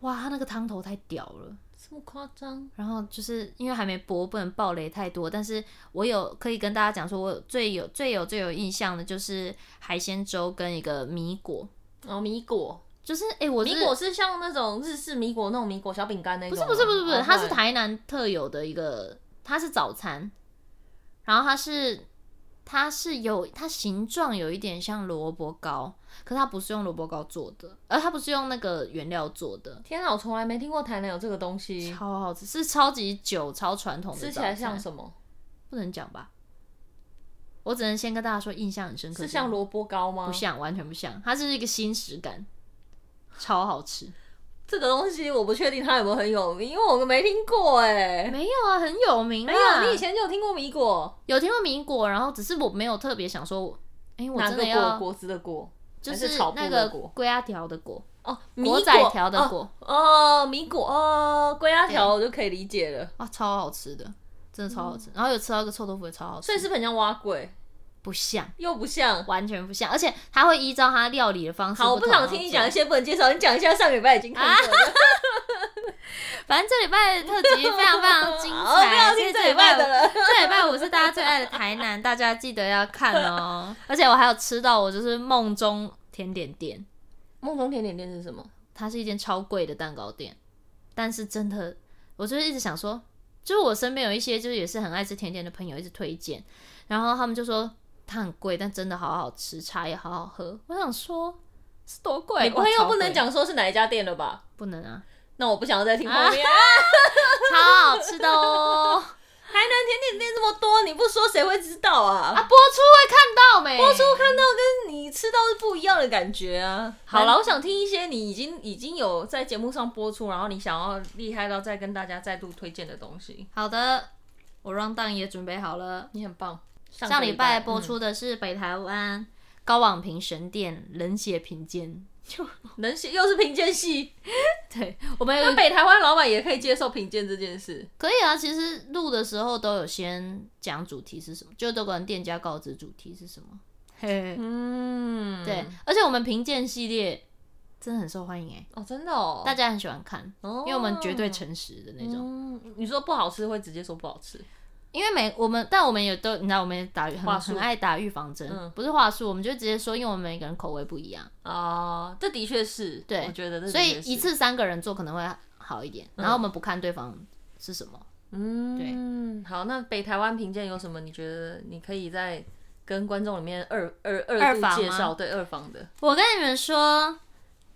哇，它那个汤头太屌了，这么夸张。然后就是因为还没播，不能爆雷太多，但是我有可以跟大家讲说，我最有最有最有印象的就是海鲜粥跟一个米果。哦，米果就是哎、米果是像那种日式米果那种米果小饼干那种？不是不是不是不是，它是台南特有的一个，它是早餐。然后它是，它是有它形状有一点像萝卜糕，可是它不是用萝卜糕做的，而它不是用那个原料做的。天啊，我从来没听过台南有这个东西，超好吃，是超级久、超传统的。吃起来像什么？不能讲吧？我只能先跟大家说，印象很深刻。是像萝卜糕吗？不像，完全不像，它是一个新食感，超好吃。这个东西我不确定它有没有很有名，因为我没听过哎。没有啊，很有名。没有，你以前就有听过米果？有听过米果，然后只是我没有特别想说，哎，我真的要果果子的果，就是那个龟仔条的果哦，果仔条的果哦，米果哦，龟仔条我就可以理解了啊，超好吃的，真的超好吃。然后有吃到一个臭豆腐也超好吃，所以是很像碗粿。不像，又不像，完全不像，而且他会依照他料理的方式。好，我不想听你讲一些不能介绍，你讲一下上礼拜已经看过了。啊、反正这礼拜的特辑非常非常精彩。我 不要听这礼拜的了。这礼拜五是大家最爱的台南，大家记得要看哦。而且我还有吃到我就是梦中甜点店。梦中甜点店是什么？它是一间超贵的蛋糕店，但是真的，我就是一直想说，就是我身边有一些就是也是很爱吃甜点的朋友一直推荐，然后他们就说。它很贵，但真的好好吃，茶也好好喝。我想说，是多贵？你朋友不能讲说是哪一家店了吧？不能啊。那我不想要再听后面。啊、超好吃的哦！台南甜点店这么多，你不说谁会知道啊？啊，播出会看到没？播出看到跟你吃到是不一样的感觉啊。好了，我想听一些你已经已经有在节目上播出，然后你想要厉害到再跟大家再度推荐的东西。好的，我 rundown 也准备好了。你很棒。上礼拜播出的是北台湾高网评神店冷血评鉴，就 冷血又是评鉴系。对，我们有北台湾老板也可以接受评鉴这件事，可以啊。其实录的时候都有先讲主题是什么，就都跟店家告知主题是什么。嘿，嗯，对。而且我们评鉴系列真的很受欢迎哎，哦，真的哦，大家很喜欢看，因为我们绝对诚实的那种。嗯，你说不好吃会直接说不好吃。因为每我们，但我们也都，你知道，我们也打很术。很爱打预防针，嗯、不是话术，我们就直接说，因为我们每个人口味不一样。啊、呃，这的确是，对，我觉得是，所以一次三个人做可能会好一点，嗯、然后我们不看对方是什么，嗯，对，好，那北台湾评鉴有什么？你觉得你可以在跟观众里面二二二度介绍？对，二房的，我跟你们说，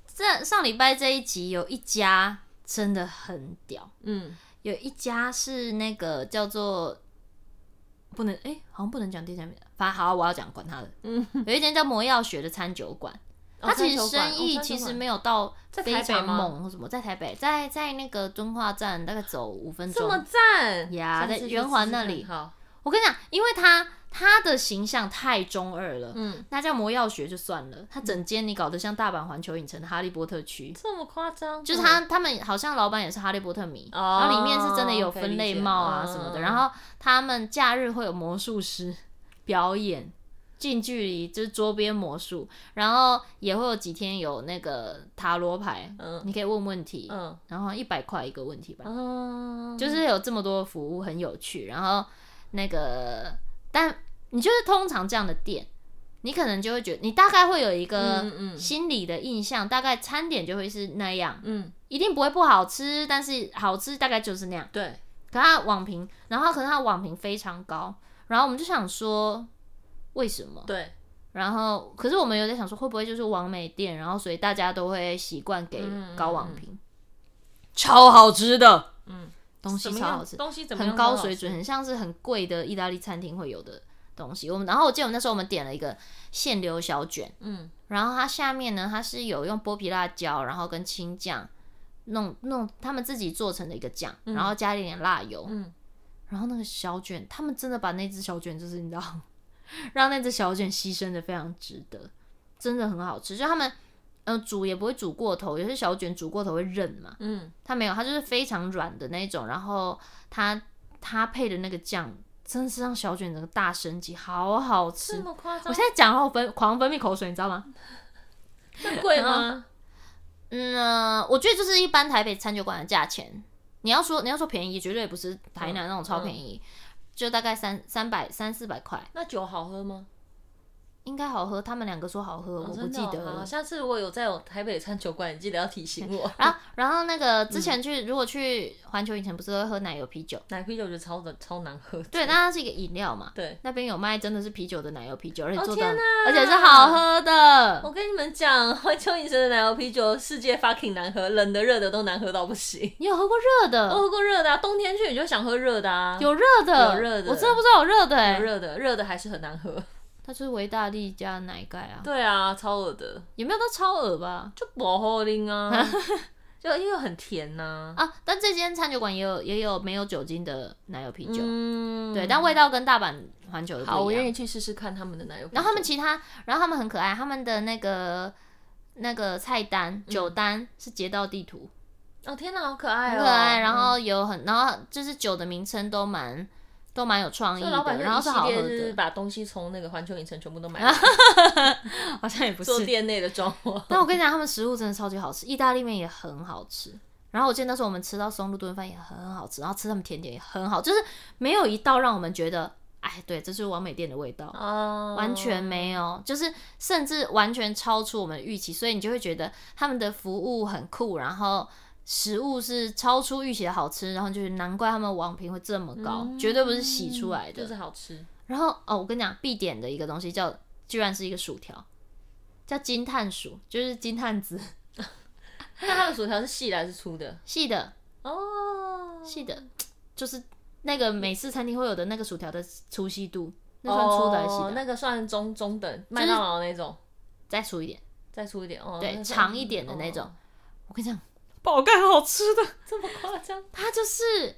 这上礼拜这一集有一家真的很屌，嗯。有一家是那个叫做不能哎、欸，好像不能讲第三名，反正好，我要讲，管他的。嗯，有一间叫魔药学的餐酒馆，它、哦、其实生意其实没有到非常猛或什么，在台北，在在那个敦化站大概走五分钟，这么赞？呀，在圆环那里。好，我跟你讲，因为他。他的形象太中二了，嗯，那叫魔药学就算了，他整间你搞得像大阪环球影城的哈利波特区，这么夸张？就是他他们好像老板也是哈利波特迷，哦、然后里面是真的有分类帽啊什么的，然后他们假日会有魔术师表演，近距离就是桌边魔术，然后也会有几天有那个塔罗牌，嗯，你可以问问题，嗯，然后一百块一个问题吧，嗯，就是有这么多服务很有趣，然后那个。但你就是通常这样的店，你可能就会觉得，你大概会有一个心理的印象，大概餐点就会是那样，嗯，一定不会不好吃，但是好吃大概就是那样。对，可它网评，然后可是它网评非常高，然后我们就想说为什么？对，然后可是我们有在想说，会不会就是网美店，然后所以大家都会习惯给高网评，嗯、超好吃的，嗯，东西超好吃，东西怎么很高水准，很像是很贵的意大利餐厅会有的。东西，我们然后我记得我那时候我们点了一个现流小卷，嗯，然后它下面呢，它是有用剥皮辣椒，然后跟青酱弄弄他们自己做成的一个酱，嗯、然后加一点辣油，嗯，然后那个小卷，他们真的把那只小卷就是你知道，让那只小卷牺牲的非常值得，真的很好吃，就他们嗯、呃、煮也不会煮过头，有些小卷煮过头会韧嘛，嗯，它没有，它就是非常软的那种，然后它它配的那个酱。真的是让小卷整个大升级，好好吃！这么夸张？我现在讲后分狂分泌口水，你知道吗？贵吗？嗯、呃，我觉得就是一般台北餐酒馆的价钱。你要说你要说便宜，绝对不是台南那种超便宜，嗯嗯、就大概三三百三四百块。那酒好喝吗？应该好喝，他们两个说好喝，哦、我不记得了。下次如果有在有台北餐酒馆，你记得要提醒我。然后，然后那个之前去，嗯、如果去环球影城，不是会喝奶油啤酒？奶啤酒我觉得超的超难喝。对，那它是一个饮料嘛。对，那边有卖真的是啤酒的奶油啤酒，而且做的，哦、而且是好喝的。我跟你们讲，环球影城的奶油啤酒世界 fucking 难喝，冷的热的都难喝到不行。你有喝过热的？我喝过热的啊，冬天去你就想喝热的啊。有热的，有热的，我真的不知道有热的有热的，热的还是很难喝。它就是维大利加奶盖啊！对啊，超恶的，有没有到超恶吧？就不好喝啊，就因为很甜呐啊，啊！但这间餐酒馆也有也有没有酒精的奶油啤酒，嗯，对，但味道跟大阪环球的不一样。好，我愿意去试试看他们的奶油啤酒。然后他们其他，然后他们很可爱，他们的那个那个菜单酒单是街道地图。哦天哪，好可爱哦！很可爱，然后有很，然后就是酒的名称都蛮。都蛮有创意的，然后是好喝的。是把东西从那个环球影城全部都买了，好像也不是做店内的装潢。但我跟你讲，他们食物真的超级好吃，意大利面也很好吃。然后我记得那时候我们吃到松露炖饭也很好吃，然后吃他们甜点也很好，就是没有一道让我们觉得，哎，对，这就是完美店的味道，哦、完全没有，就是甚至完全超出我们的预期，所以你就会觉得他们的服务很酷，然后。食物是超出预期的好吃，然后就是难怪他们网评会这么高，嗯、绝对不是洗出来的，就是好吃。然后哦，我跟你讲，必点的一个东西叫，居然是一个薯条，叫金炭薯，就是金炭子。那它的薯条是细的还是粗的？细的哦，细的，就是那个美式餐厅会有的那个薯条的粗细度，那算粗的还是细的？哦，那个算中中等，麦当劳那种，再粗一点，再粗一点哦，对，长一点的那种。哦、我跟你讲。爆干好吃的，这么夸张？它就是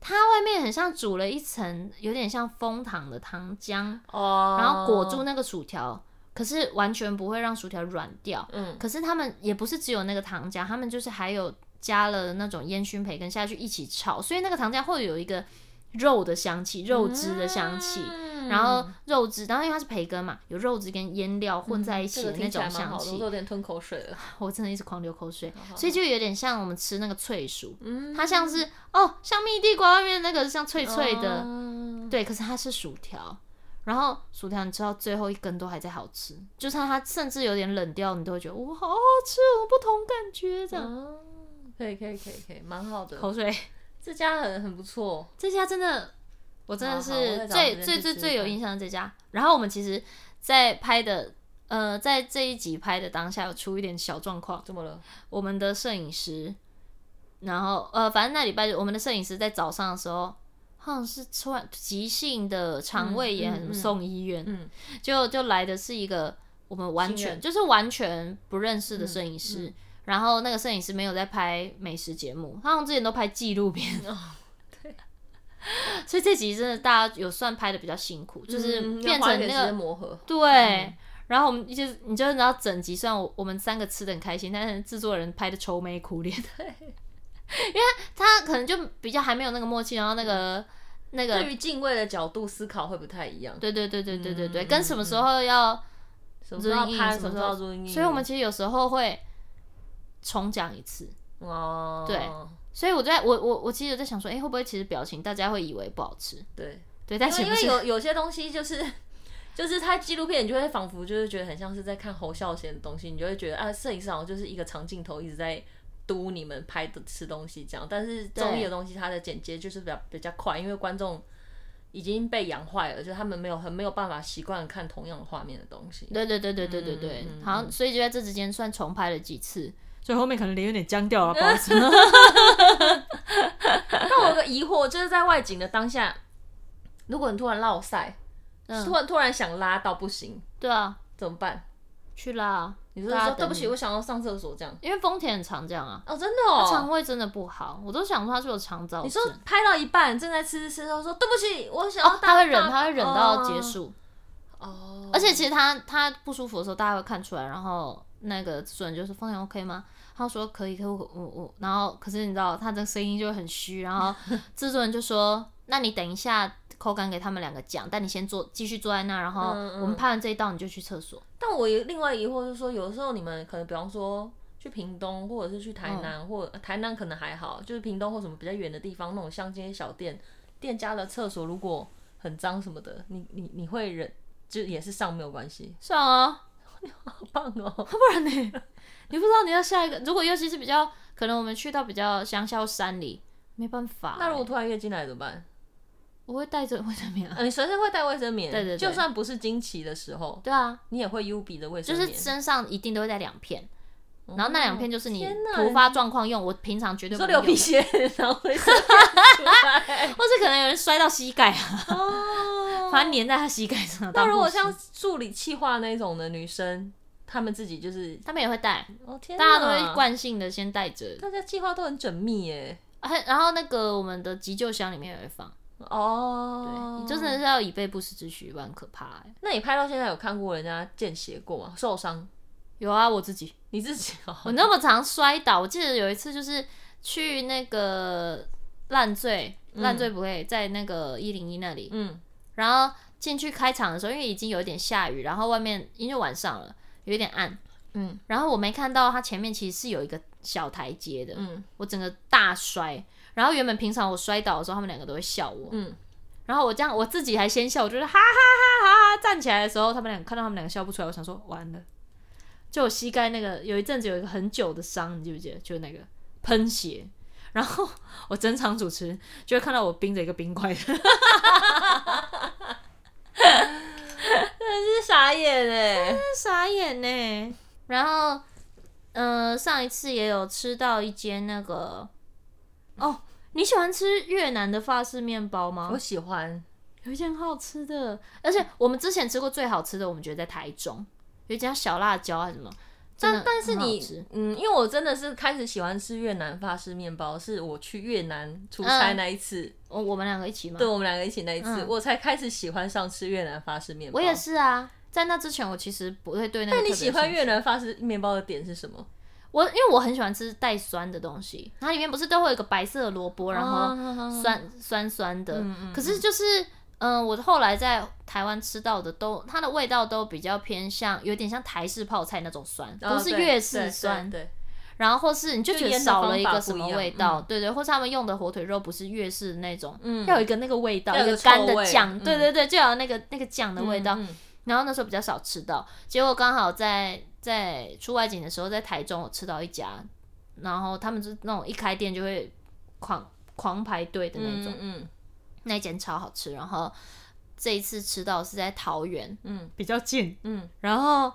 它外面很像煮了一层，有点像枫糖的糖浆哦，然后裹住那个薯条，可是完全不会让薯条软掉。嗯，可是他们也不是只有那个糖浆，他们就是还有加了那种烟熏培根下去一起炒，所以那个糖浆会有一个肉的香气，肉汁的香气。嗯然后肉汁，然后因为它是培根嘛，有肉汁跟腌料混在一起的那种香气，我都有点吞口水了。我真的一直狂流口水，好好，所以就有点像我们吃那个脆薯，嗯、它像是哦，像蜜地瓜外面那个像脆脆的，嗯、对，可是它是薯条，然后薯条你吃到最后一根都还在好吃，就算它甚至有点冷掉，你都会觉得哇，好好吃，有不同感觉这样。嗯、可以可以可以可以，蛮好的。口水，这家很很不错，这家真的。我真的是最最最最有印象的这家。然后我们其实，在拍的呃，在这一集拍的当下，有出一点小状况。怎么了？我们的摄影师，然后呃，反正那礼拜我们的摄影师在早上的时候，好像是突然急性的肠胃炎，送医院。嗯，就就来的是一个我们完全就是完全不认识的摄影师。然后那个摄影师没有在拍美食节目，他们之前都拍纪录片。哦，对所以这集真的大家有算拍的比较辛苦，就是变成那个磨合。对，嗯、然后我们就你就知道整集，虽然我我们三个吃的很开心，但是制作人拍的愁眉苦脸。对，因为他可能就比较还没有那个默契，然后那个、嗯、那个对于敬畏的角度思考会不太一样。对对对对对对对，嗯、跟什么时候要什么时候拍，什么时候录音，所以我们其实有时候会重讲一次。哦，对。所以我在我我我其实有在想说，哎、欸，会不会其实表情大家会以为不好吃？对对，但是因为有有些东西就是 就是他纪录片，你就会仿佛就是觉得很像是在看侯孝贤的东西，你就会觉得啊，摄影师好像就是一个长镜头一直在嘟你们拍的吃东西这样。但是综艺的东西，它的剪接就是比较比较快，因为观众已经被养坏了，就他们没有很没有办法习惯看同样的画面的东西。对对对对对对对，嗯、好，所以就在这之间算重拍了几次，所以后面可能脸有点僵掉了，不好意思。但我有个疑惑，就是在外景的当下，如果你突然落赛。突然突然想拉到不行，对啊，怎么办？去拉。你说说对不起，我想要上厕所这样。因为丰田很常这样啊。哦，真的哦。肠胃真的不好，我都想说他是有肠燥。你说拍到一半正在吃吃，他说对不起，我想要。他会忍，他会忍到结束。哦。而且其实他他不舒服的时候，大家会看出来。然后那个主人就说：“丰田 OK 吗？”他说：“可以，可以，我我我。”然后可是你知道他的声音就很虚。然后 制作人就说：“那你等一下。”口感给他们两个讲，但你先坐，继续坐在那，然后我们拍完这一道你就去厕所。嗯嗯。但我有另外疑惑就是说，有的时候你们可能，比方说去屏东，或者是去台南，嗯、或台南可能还好，就是屏东或什么比较远的地方，那种乡间小店，店家的厕所如果很脏什么的，你你你会忍，就也是上没有关系。上啊，你好棒哦！不然呢？你不知道你要下一个，如果尤其是比较可能我们去到比较乡下山里，没办法。那如果突然月经来怎么办？我会带着卫生棉啊，你随身会带卫生棉，对对对，就算不是经期的时候，对啊，你也会 U B 的卫生棉，就是身上一定都会带两片，然后那两片就是你突发状况用，我平常绝对不流鼻血，然后会 或是可能有人摔到膝盖啊，哦，反正粘在他膝盖上。那如果像助理气化那种的女生，她们自己就是，她们也会带，哦天，大家都会惯性的先带着，大家计划都很缜密耶，然后那个我们的急救箱里面也会放。哦，对，你真的是要以备不时之需，不然可怕哎。那你拍到现在有看过人家见血过吗？受伤？有啊，我自己，你自己、哦，我那么常摔倒，我记得有一次就是去那个烂醉，烂醉不会在那个一零一那里，嗯，然后进去开场的时候，因为已经有一点下雨，然后外面因为晚上了，有一点暗，嗯，然后我没看到它前面其实是有一个小台阶的，嗯，我整个大摔。然后原本平常我摔倒的时候，他们两个都会笑我。嗯，然后我这样我自己还先笑，我就是哈哈哈哈哈。站起来的时候，他们两个看到他们两个笑不出来，我想说完了。就我膝盖那个有一阵子有一个很久的伤，你记不记得？就那个喷血。然后我整场主持就会看到我冰着一个冰块的，真是傻眼哎，傻眼呢。然后嗯、呃，上一次也有吃到一间那个。哦，你喜欢吃越南的法式面包吗？我喜欢，有一件很好吃的，而且我们之前吃过最好吃的，我们觉得在台中有一家小辣椒还是什么。但但是你，嗯，因为我真的是开始喜欢吃越南法式面包，是我去越南出差那一次，我、嗯、我们两个一起吗？对，我们两个一起那一次，嗯、我才开始喜欢上吃越南法式面包。我也是啊，在那之前我其实不会对那个。但你喜欢越南法式面包的点是什么？我因为我很喜欢吃带酸的东西，它里面不是都会有一个白色的萝卜，然后酸、oh, 酸酸的。嗯嗯、可是就是，嗯、呃，我后来在台湾吃到的都，它的味道都比较偏向，有点像台式泡菜那种酸，不是粤式酸。对。然后或是你就觉得少了一个什么味道，嗯、对，对对，或是他们用的火腿肉不是粤式那种，嗯，要有一个那个味道，一个干的酱，嗯、对对对，就有那个那个酱的味道。然后那时候比较少吃到，结果刚好在。在出外景的时候，在台中我吃到一家，然后他们就那种一开店就会狂狂排队的那种，嗯，嗯那间超好吃。然后这一次吃到是在桃园，嗯，比较近，嗯，然后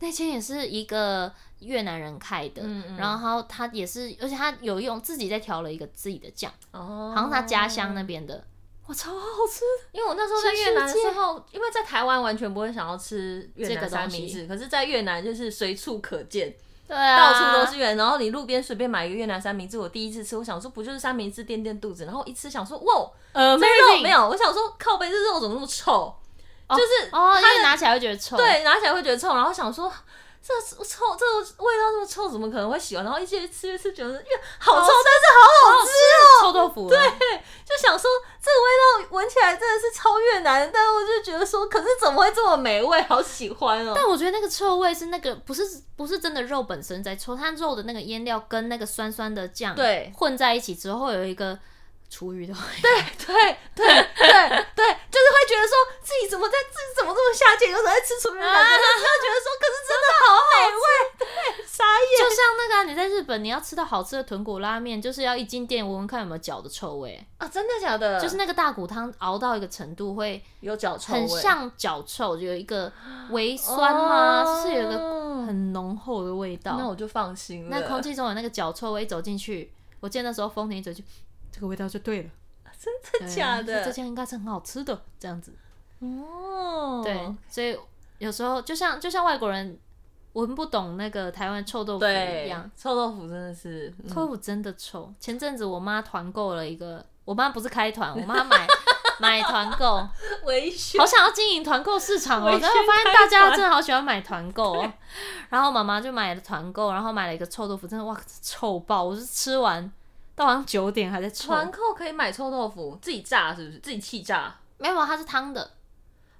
那间也是一个越南人开的，嗯嗯，然后他也是，而且他有用自己在调了一个自己的酱，哦，好像他家乡那边的。哇，超好吃！因为我那时候在越南的时候，因为在台湾完全不会想要吃越南三明治，可是在越南就是随处可见，对啊，到处都是越南。然后你路边随便买一个越南三明治，我第一次吃，我想说不就是三明治垫垫肚子，然后一吃想说哇，呃，这肉没有，我想说靠背，这肉怎么那么臭？就是哦，因为拿起来会觉得臭，对，拿起来会觉得臭，然后想说。这臭，这个味道这么臭，怎么可能会喜欢？然后一直吃一吃，觉得越好臭，但是好好吃哦，臭豆腐。对，就想说这个味道闻起来真的是超越南，但我就觉得说，可是怎么会这么美味？好喜欢哦。但我觉得那个臭味是那个不是不是真的肉本身在臭，它肉的那个腌料跟那个酸酸的酱对混在一起之后，会有一个。厨余的 味道，对对对对对，就是会觉得说自己怎么在自己怎么这么下吃粗面包，但是你又觉得说，可是真的好美味，对，傻眼。就像那个、啊、你在日本，你要吃到好吃的豚骨拉面，就是要一进店闻闻看有没有脚的臭味啊，真的假的？就是那个大骨汤熬到一个程度会有脚臭味，很像脚臭，就有一个微酸吗？哦、是有一个很浓厚的味道。那我就放心了。那空气中有那个脚臭味，一走进去，我记得那时候风田一走进去，这个味道就对了。真的假的？这家应该是很好吃的，这样子。哦，对，所以有时候就像就像外国人闻不懂那个台湾臭豆腐一样，臭豆腐真的是，臭豆腐真的臭。前阵子我妈团购了一个，我妈不是开团，我妈买买团购，好想要经营团购市场哦。然后发现大家真的好喜欢买团购哦。然后妈妈就买了团购，然后买了一个臭豆腐，真的哇，臭爆！我是吃完。到晚上九点还在臭。团购可以买臭豆腐，自己炸是不是？自己气炸？没有，它是汤的，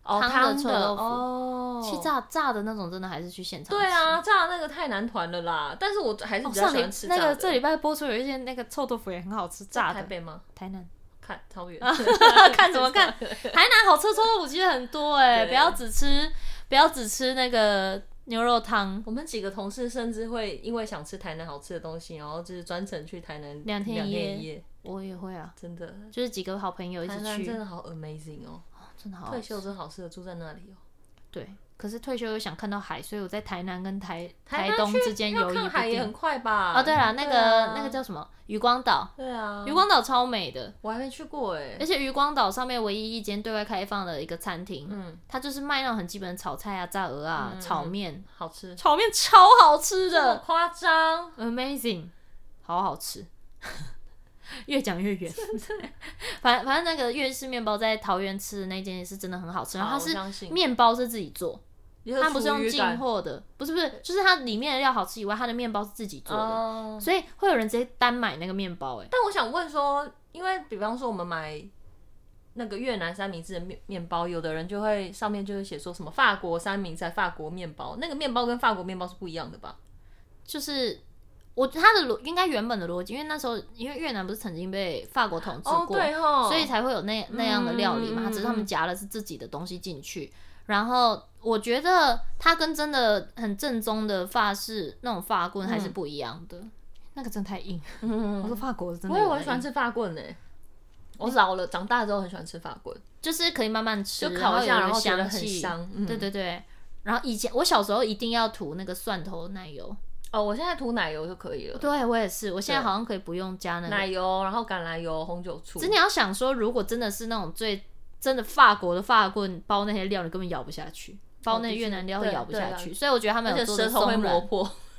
汤的臭豆腐。哦，气炸炸的那种，真的还是去现场。对啊，炸的那个太难团了啦。但是我还是比较喜欢吃炸的。那个这礼拜播出有一些那个臭豆腐也很好吃，炸的。台北吗？台南。看超远。看怎么看？台南好吃臭豆腐其实很多哎，不要只吃，不要只吃那个。牛肉汤，我们几个同事甚至会因为想吃台南好吃的东西，然后就是专程去台南两天一夜。我也会啊，真的，就是几个好朋友一起去。台南真的好 amazing 哦，真的好。退休真好适合住在那里哦。对。可是退休又想看到海，所以我在台南跟台台东之间游移不定。海也很快吧？哦，对了，那个那个叫什么？渔光岛。对啊。渔光岛超美的，我还没去过哎。而且渔光岛上面唯一一间对外开放的一个餐厅，嗯，它就是卖那种很基本的炒菜啊、炸鹅啊、炒面，好吃。炒面超好吃的，夸张，amazing，好好吃。越讲越远，反反正那个粤式面包在桃园吃的那间也是真的很好吃，然后它是面包是自己做。它不是用进货的，不是不是，就是它里面的料好吃以外，它的面包是自己做的，uh, 所以会有人直接单买那个面包。哎，但我想问说，因为比方说我们买那个越南三明治的面面包，有的人就会上面就会写说什么法国三明治、法国面包，那个面包跟法国面包是不一样的吧？就是我它的逻应该原本的逻辑，因为那时候因为越南不是曾经被法国统治过，oh, 对哦，所以才会有那那样的料理嘛，嗯、只是他们夹的是自己的东西进去。然后我觉得它跟真的很正宗的法式那种法棍还是不一样的，嗯、那个真的太硬。嗯、我说法国真的，我也很喜欢吃法棍呢。我老了，长大之后很喜欢吃法棍，就是可以慢慢吃，就烤一下，然后觉得很香。对对对。然后以前我小时候一定要涂那个蒜头奶油。哦，我现在涂奶油就可以了。对，我也是，我现在好像可以不用加那个奶油，然后橄榄油、红酒、醋。真的要想说，如果真的是那种最。真的法国的法棍包那些料，你根本咬不下去；包那越南料会咬不下去。所以我觉得他们有做的松软，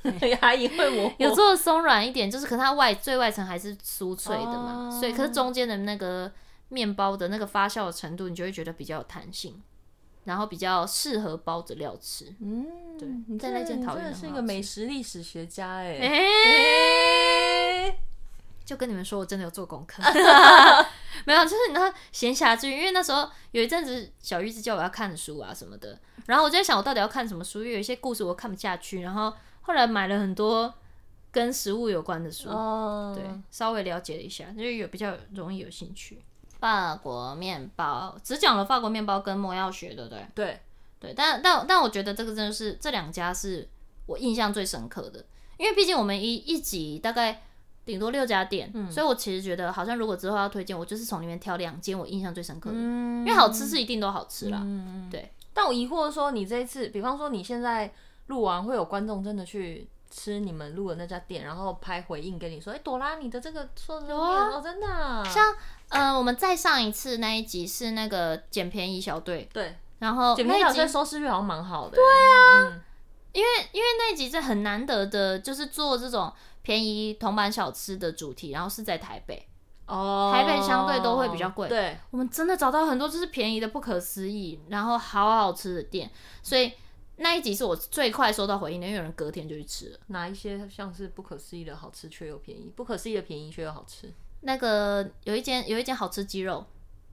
牙龈会磨破。有做的松软一点，就是可是它外最外层还是酥脆的嘛。所以可是中间的那个面包的那个发酵的程度，你就会觉得比较有弹性，然后比较适合包着料吃。嗯，对。你在那间桃园真的是一个美食历史学家哎。就跟你们说，我真的有做功课。没有，就是你知道闲暇之余，因为那时候有一阵子小玉子叫我要看书啊什么的，然后我就在想我到底要看什么书，因为有一些故事我看不下去，然后后来买了很多跟食物有关的书，哦、对，稍微了解了一下，就有比较容易有兴趣。法国面包只讲了法国面包跟魔药学，对不对？对对，但但但我觉得这个真的是这两家是我印象最深刻的，因为毕竟我们一一集大概。顶多六家店，嗯、所以我其实觉得好像如果之后要推荐，我就是从里面挑两间我印象最深刻的，嗯、因为好吃是一定都好吃啦。嗯、对，但我疑惑说，你这一次，比方说你现在录完，会有观众真的去吃你们录的那家店，然后拍回应跟你说，哎、欸，朵拉，你的这个说的有哦，真的、啊。像呃，我们再上一次那一集是那个捡便宜小队，对，然后捡便宜小队收视率好像蛮好的，对啊，嗯、因为因为那一集是很难得的，就是做这种。便宜铜板小吃的主题，然后是在台北哦，台北相对都会比较贵。对，我们真的找到很多就是便宜的不可思议，然后好好吃的店，所以那一集是我最快收到回应的，因为有人隔天就去吃了。哪一些像是不可思议的好吃却又便宜？不可思议的便宜却又好吃？那个有一间有一间好吃鸡肉，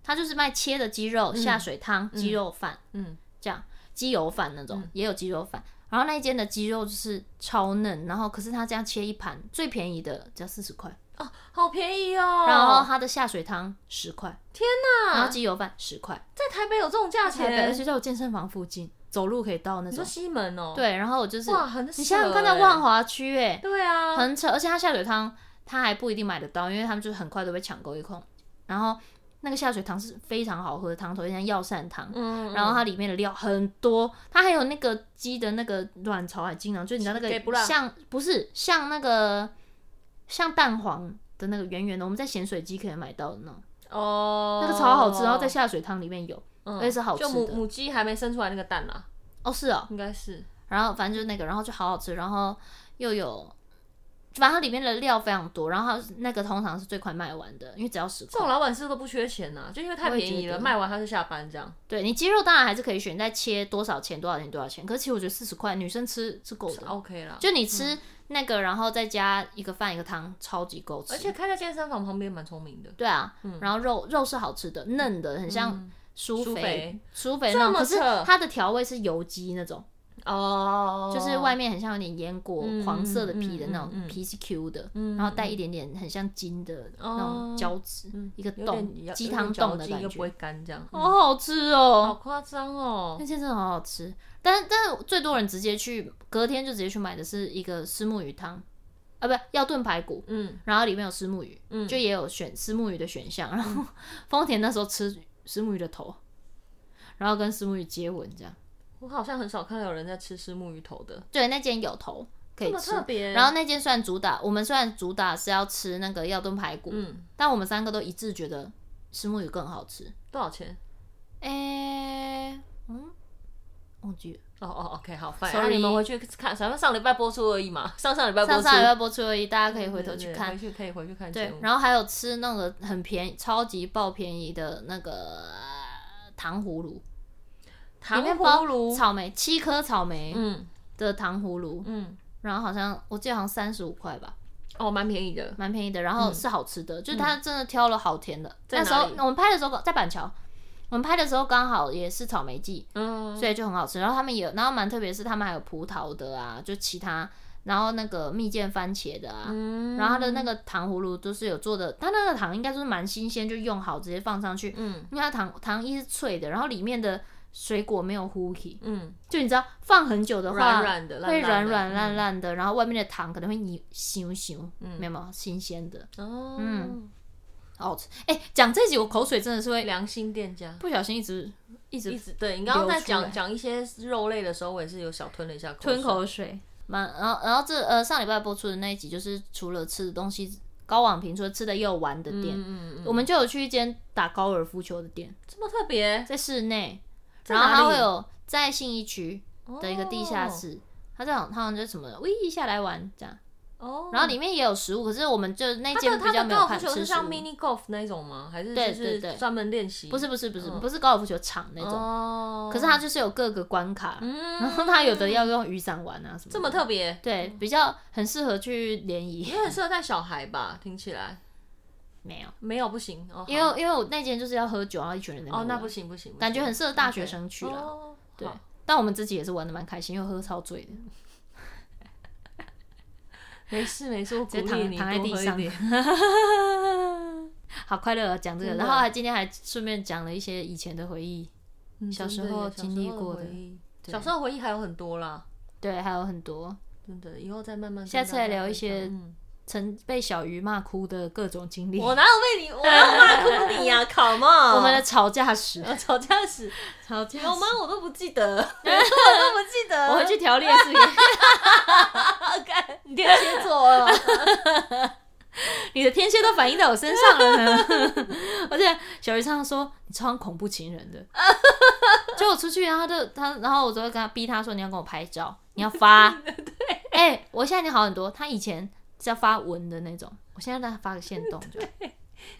它就是卖切的鸡肉下水汤鸡肉饭，嗯，这样鸡油饭那种也有鸡肉饭。然后那一间的鸡肉就是超嫩，然后可是他这样切一盘，最便宜的只要四十块哦，好便宜哦。然后他的下水汤十块，天哪！然后鸡油饭十块，在台北有这种价钱？台北，而且在我健身房附近，走路可以到那种。西门哦？对，然后我就是哇，很扯。你想想看，在万华区，哎，对啊，很扯。而且它下水汤，它还不一定买得到，因为他们就是很快都被抢购一空。然后那个下水汤是非常好喝的汤头，就像药膳汤。嗯。然后它里面的料很多，它还有那个鸡的那个卵巢还经常，就你知道那个像不是像那个像蛋黄的那个圆圆的，我们在咸水鸡可以买到的那种。哦。那个超好吃，然后在下水汤里面有。而且是好吃的，就母母鸡还没生出来那个蛋啊？哦，是哦，应该是。然后反正就是那个，然后就好好吃，然后又有，反正它里面的料非常多，然后那个通常是最快卖完的，因为只要十块。这种老板是不是都不缺钱呐？就因为太便宜了，卖完他就下班这样。对，你鸡肉当然还是可以选，再切多少钱多少钱多少钱。可是其实我觉得四十块女生吃是够的，OK 了。就你吃那个，然后再加一个饭一个汤，超级够吃。而且开在健身房旁边蛮聪明的。对啊，然后肉肉是好吃的，嫩的，很像。酥肥，酥肥那种，可是它的调味是油鸡那种哦，就是外面很像有点腌果黄色的皮的那种，皮是 Q 的，然后带一点点很像筋的那种胶质，一个洞鸡汤冻的感觉，不会干这样，好好吃哦，好夸张哦，那些真的好好吃，但是但是最多人直接去隔天就直接去买的是一个虱目鱼汤，啊，不要炖排骨，嗯，然后里面有石目鱼，嗯，就也有选石目鱼的选项，然后丰田那时候吃。石目鱼的头，然后跟石目鱼接吻，这样。我好像很少看到有人在吃虱目鱼头的。对，那间有头可以吃。然后那间算主打，我们虽然主打是要吃那个药炖排骨，嗯，但我们三个都一致觉得石木鱼更好吃。多少钱？诶、欸，嗯，忘记了。哦哦，OK，好，fine。所以你们回去看，反正上礼拜播出而已嘛，上上礼拜播出，上上礼拜播出而已，大家可以回头去看，回去可以回去看。对，然后还有吃那个很便宜、超级爆便宜的那个糖葫芦，糖葫芦。草莓七颗草莓，嗯，的糖葫芦，嗯，然后好像我记得好像三十五块吧，哦，蛮便宜的，蛮便宜的，然后是好吃的，就是他真的挑了好甜的。那时候我们拍的时候在板桥。我们拍的时候刚好也是草莓季，嗯，所以就很好吃。然后他们也，然后蛮特别是他们还有葡萄的啊，就其他，然后那个蜜饯番茄的啊，嗯，然后它的那个糖葫芦都是有做的，它那个糖应该就是蛮新鲜，就用好直接放上去，嗯，因为它糖糖衣是脆的，然后里面的水果没有糊起，嗯，就你知道放很久的话，软软的，会软软烂烂的，然后外面的糖可能会你咻咻，嗯，没有新鲜的，哦，嗯。好吃。哎！讲这集我口水真的是会良心店家，不小心一直一直一直对你刚刚在讲讲一些肉类的时候，我也是有小吞了一下口水。吞口水。蛮然后然后这呃上礼拜播出的那一集就是除了吃的东西高网评，除了吃的也有玩的店，嗯嗯。我们就有去一间打高尔夫球的店，这么特别，在室内，然后它会有在信义区的一个地下室，它这种它好像就什么喂一下来玩这样。哦，然后里面也有食物，可是我们就那间比较没有看吃食物。是像 mini golf 那种吗？还是就是专门练习？不是不是不是不是高尔夫球场那种。哦。可是它就是有各个关卡，然后它有的要用雨伞玩啊什么。这么特别？对，比较很适合去联谊。也很适合带小孩吧？听起来。没有没有不行哦，因为因为我那间就是要喝酒，然后一群人在那。哦，那不行不行。感觉很适合大学生去了。对。但我们自己也是玩的蛮开心，因为喝超醉的。没事没事，我鼓励你躺在地上。好快乐啊，讲这个，然后还今天还顺便讲了一些以前的回忆，小时候经历过的。小时候回忆还有很多啦，对，还有很多。真的，以后再慢慢。下次来聊一些曾被小鱼骂哭的各种经历。我哪有被你，我有骂哭你呀？考吗？我们的吵架史，吵架史，吵架有吗？我都不记得，我都不记得。我回去调练试一下。你天蝎座了，你的天蝎都反映在我身上了呢。而且小鱼常常说你超恐怖情人的，就我出去，然后他就他，然后我就会跟他逼他说你要跟我拍照，你要发。哎、欸，我现在已经好很多，他以前是要发文的那种，我现在让他发个线动 就。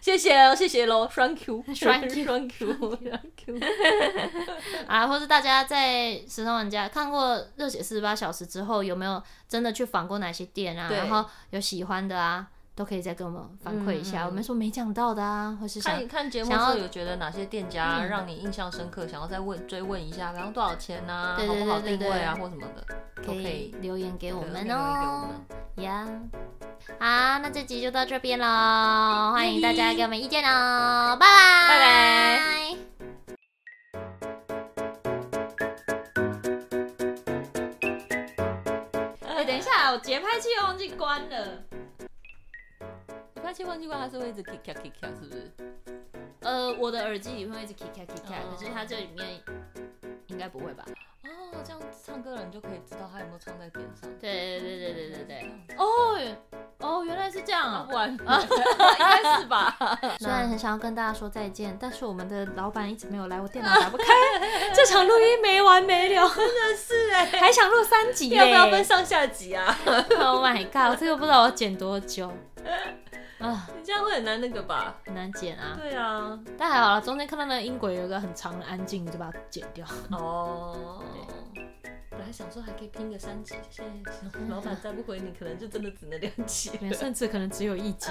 谢谢哦，谢谢喽，Thank you，Thank you，Thank you，Thank you。啊，或者大家在时尚玩家看过《热血四十八小时》之后，有没有真的去访过哪些店啊？然后有喜欢的啊，都可以再给我们反馈一下我们说没讲到的啊或是想看节目想要有觉得哪些店家让你印象深刻想要再问追问一下然后多少钱呐好不好定位啊或什么的都可以留言给我们哦呀好那这集就到这边喽欢迎大家给我们意见哦拜拜拜拜。等一下我节拍器忘记关了。节拍器忘记关，它是会一直 kick kick kick kick，是不是？呃，我的耳机里会一直 kick kick kick kick，可是它这里面应该不会吧？哦，这样唱歌的人就可以知道他有没有唱在点上。对对对对对对对。哦哦，原来是这样啊！不然 应该是吧。虽然很想要跟大家说再见，但是我们的老板一直没有来，我电脑打不开。这场录音没完没了，真的是哎，还想录三集，要不要分上下集啊？Oh my god，我这个不知道我要剪多久。啊，你这样会很难那个吧？很难剪啊。对啊，但还好啦，中间看到那个音轨有一个很长的安静，就把它剪掉。哦，对。本来想说还可以拼个三集，现在 老板再不回你，可能就真的只能两集，甚至可能只有一集。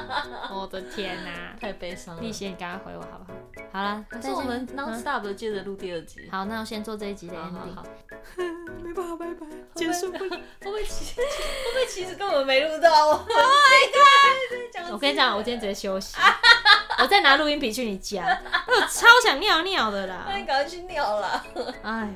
我的天哪，太悲伤了。丽贤，你赶快回我好不好？好了，可是我们 non stop 的接着录第二集。好，那我先做这一集的 ending。好，没办法，拜拜，结束不了。会不会其实会不会其实根本没录到？Oh my god！我跟你讲，我今天直接休息，我再拿录音笔去你家。我超想尿尿的啦，那你赶快去尿啦。哎。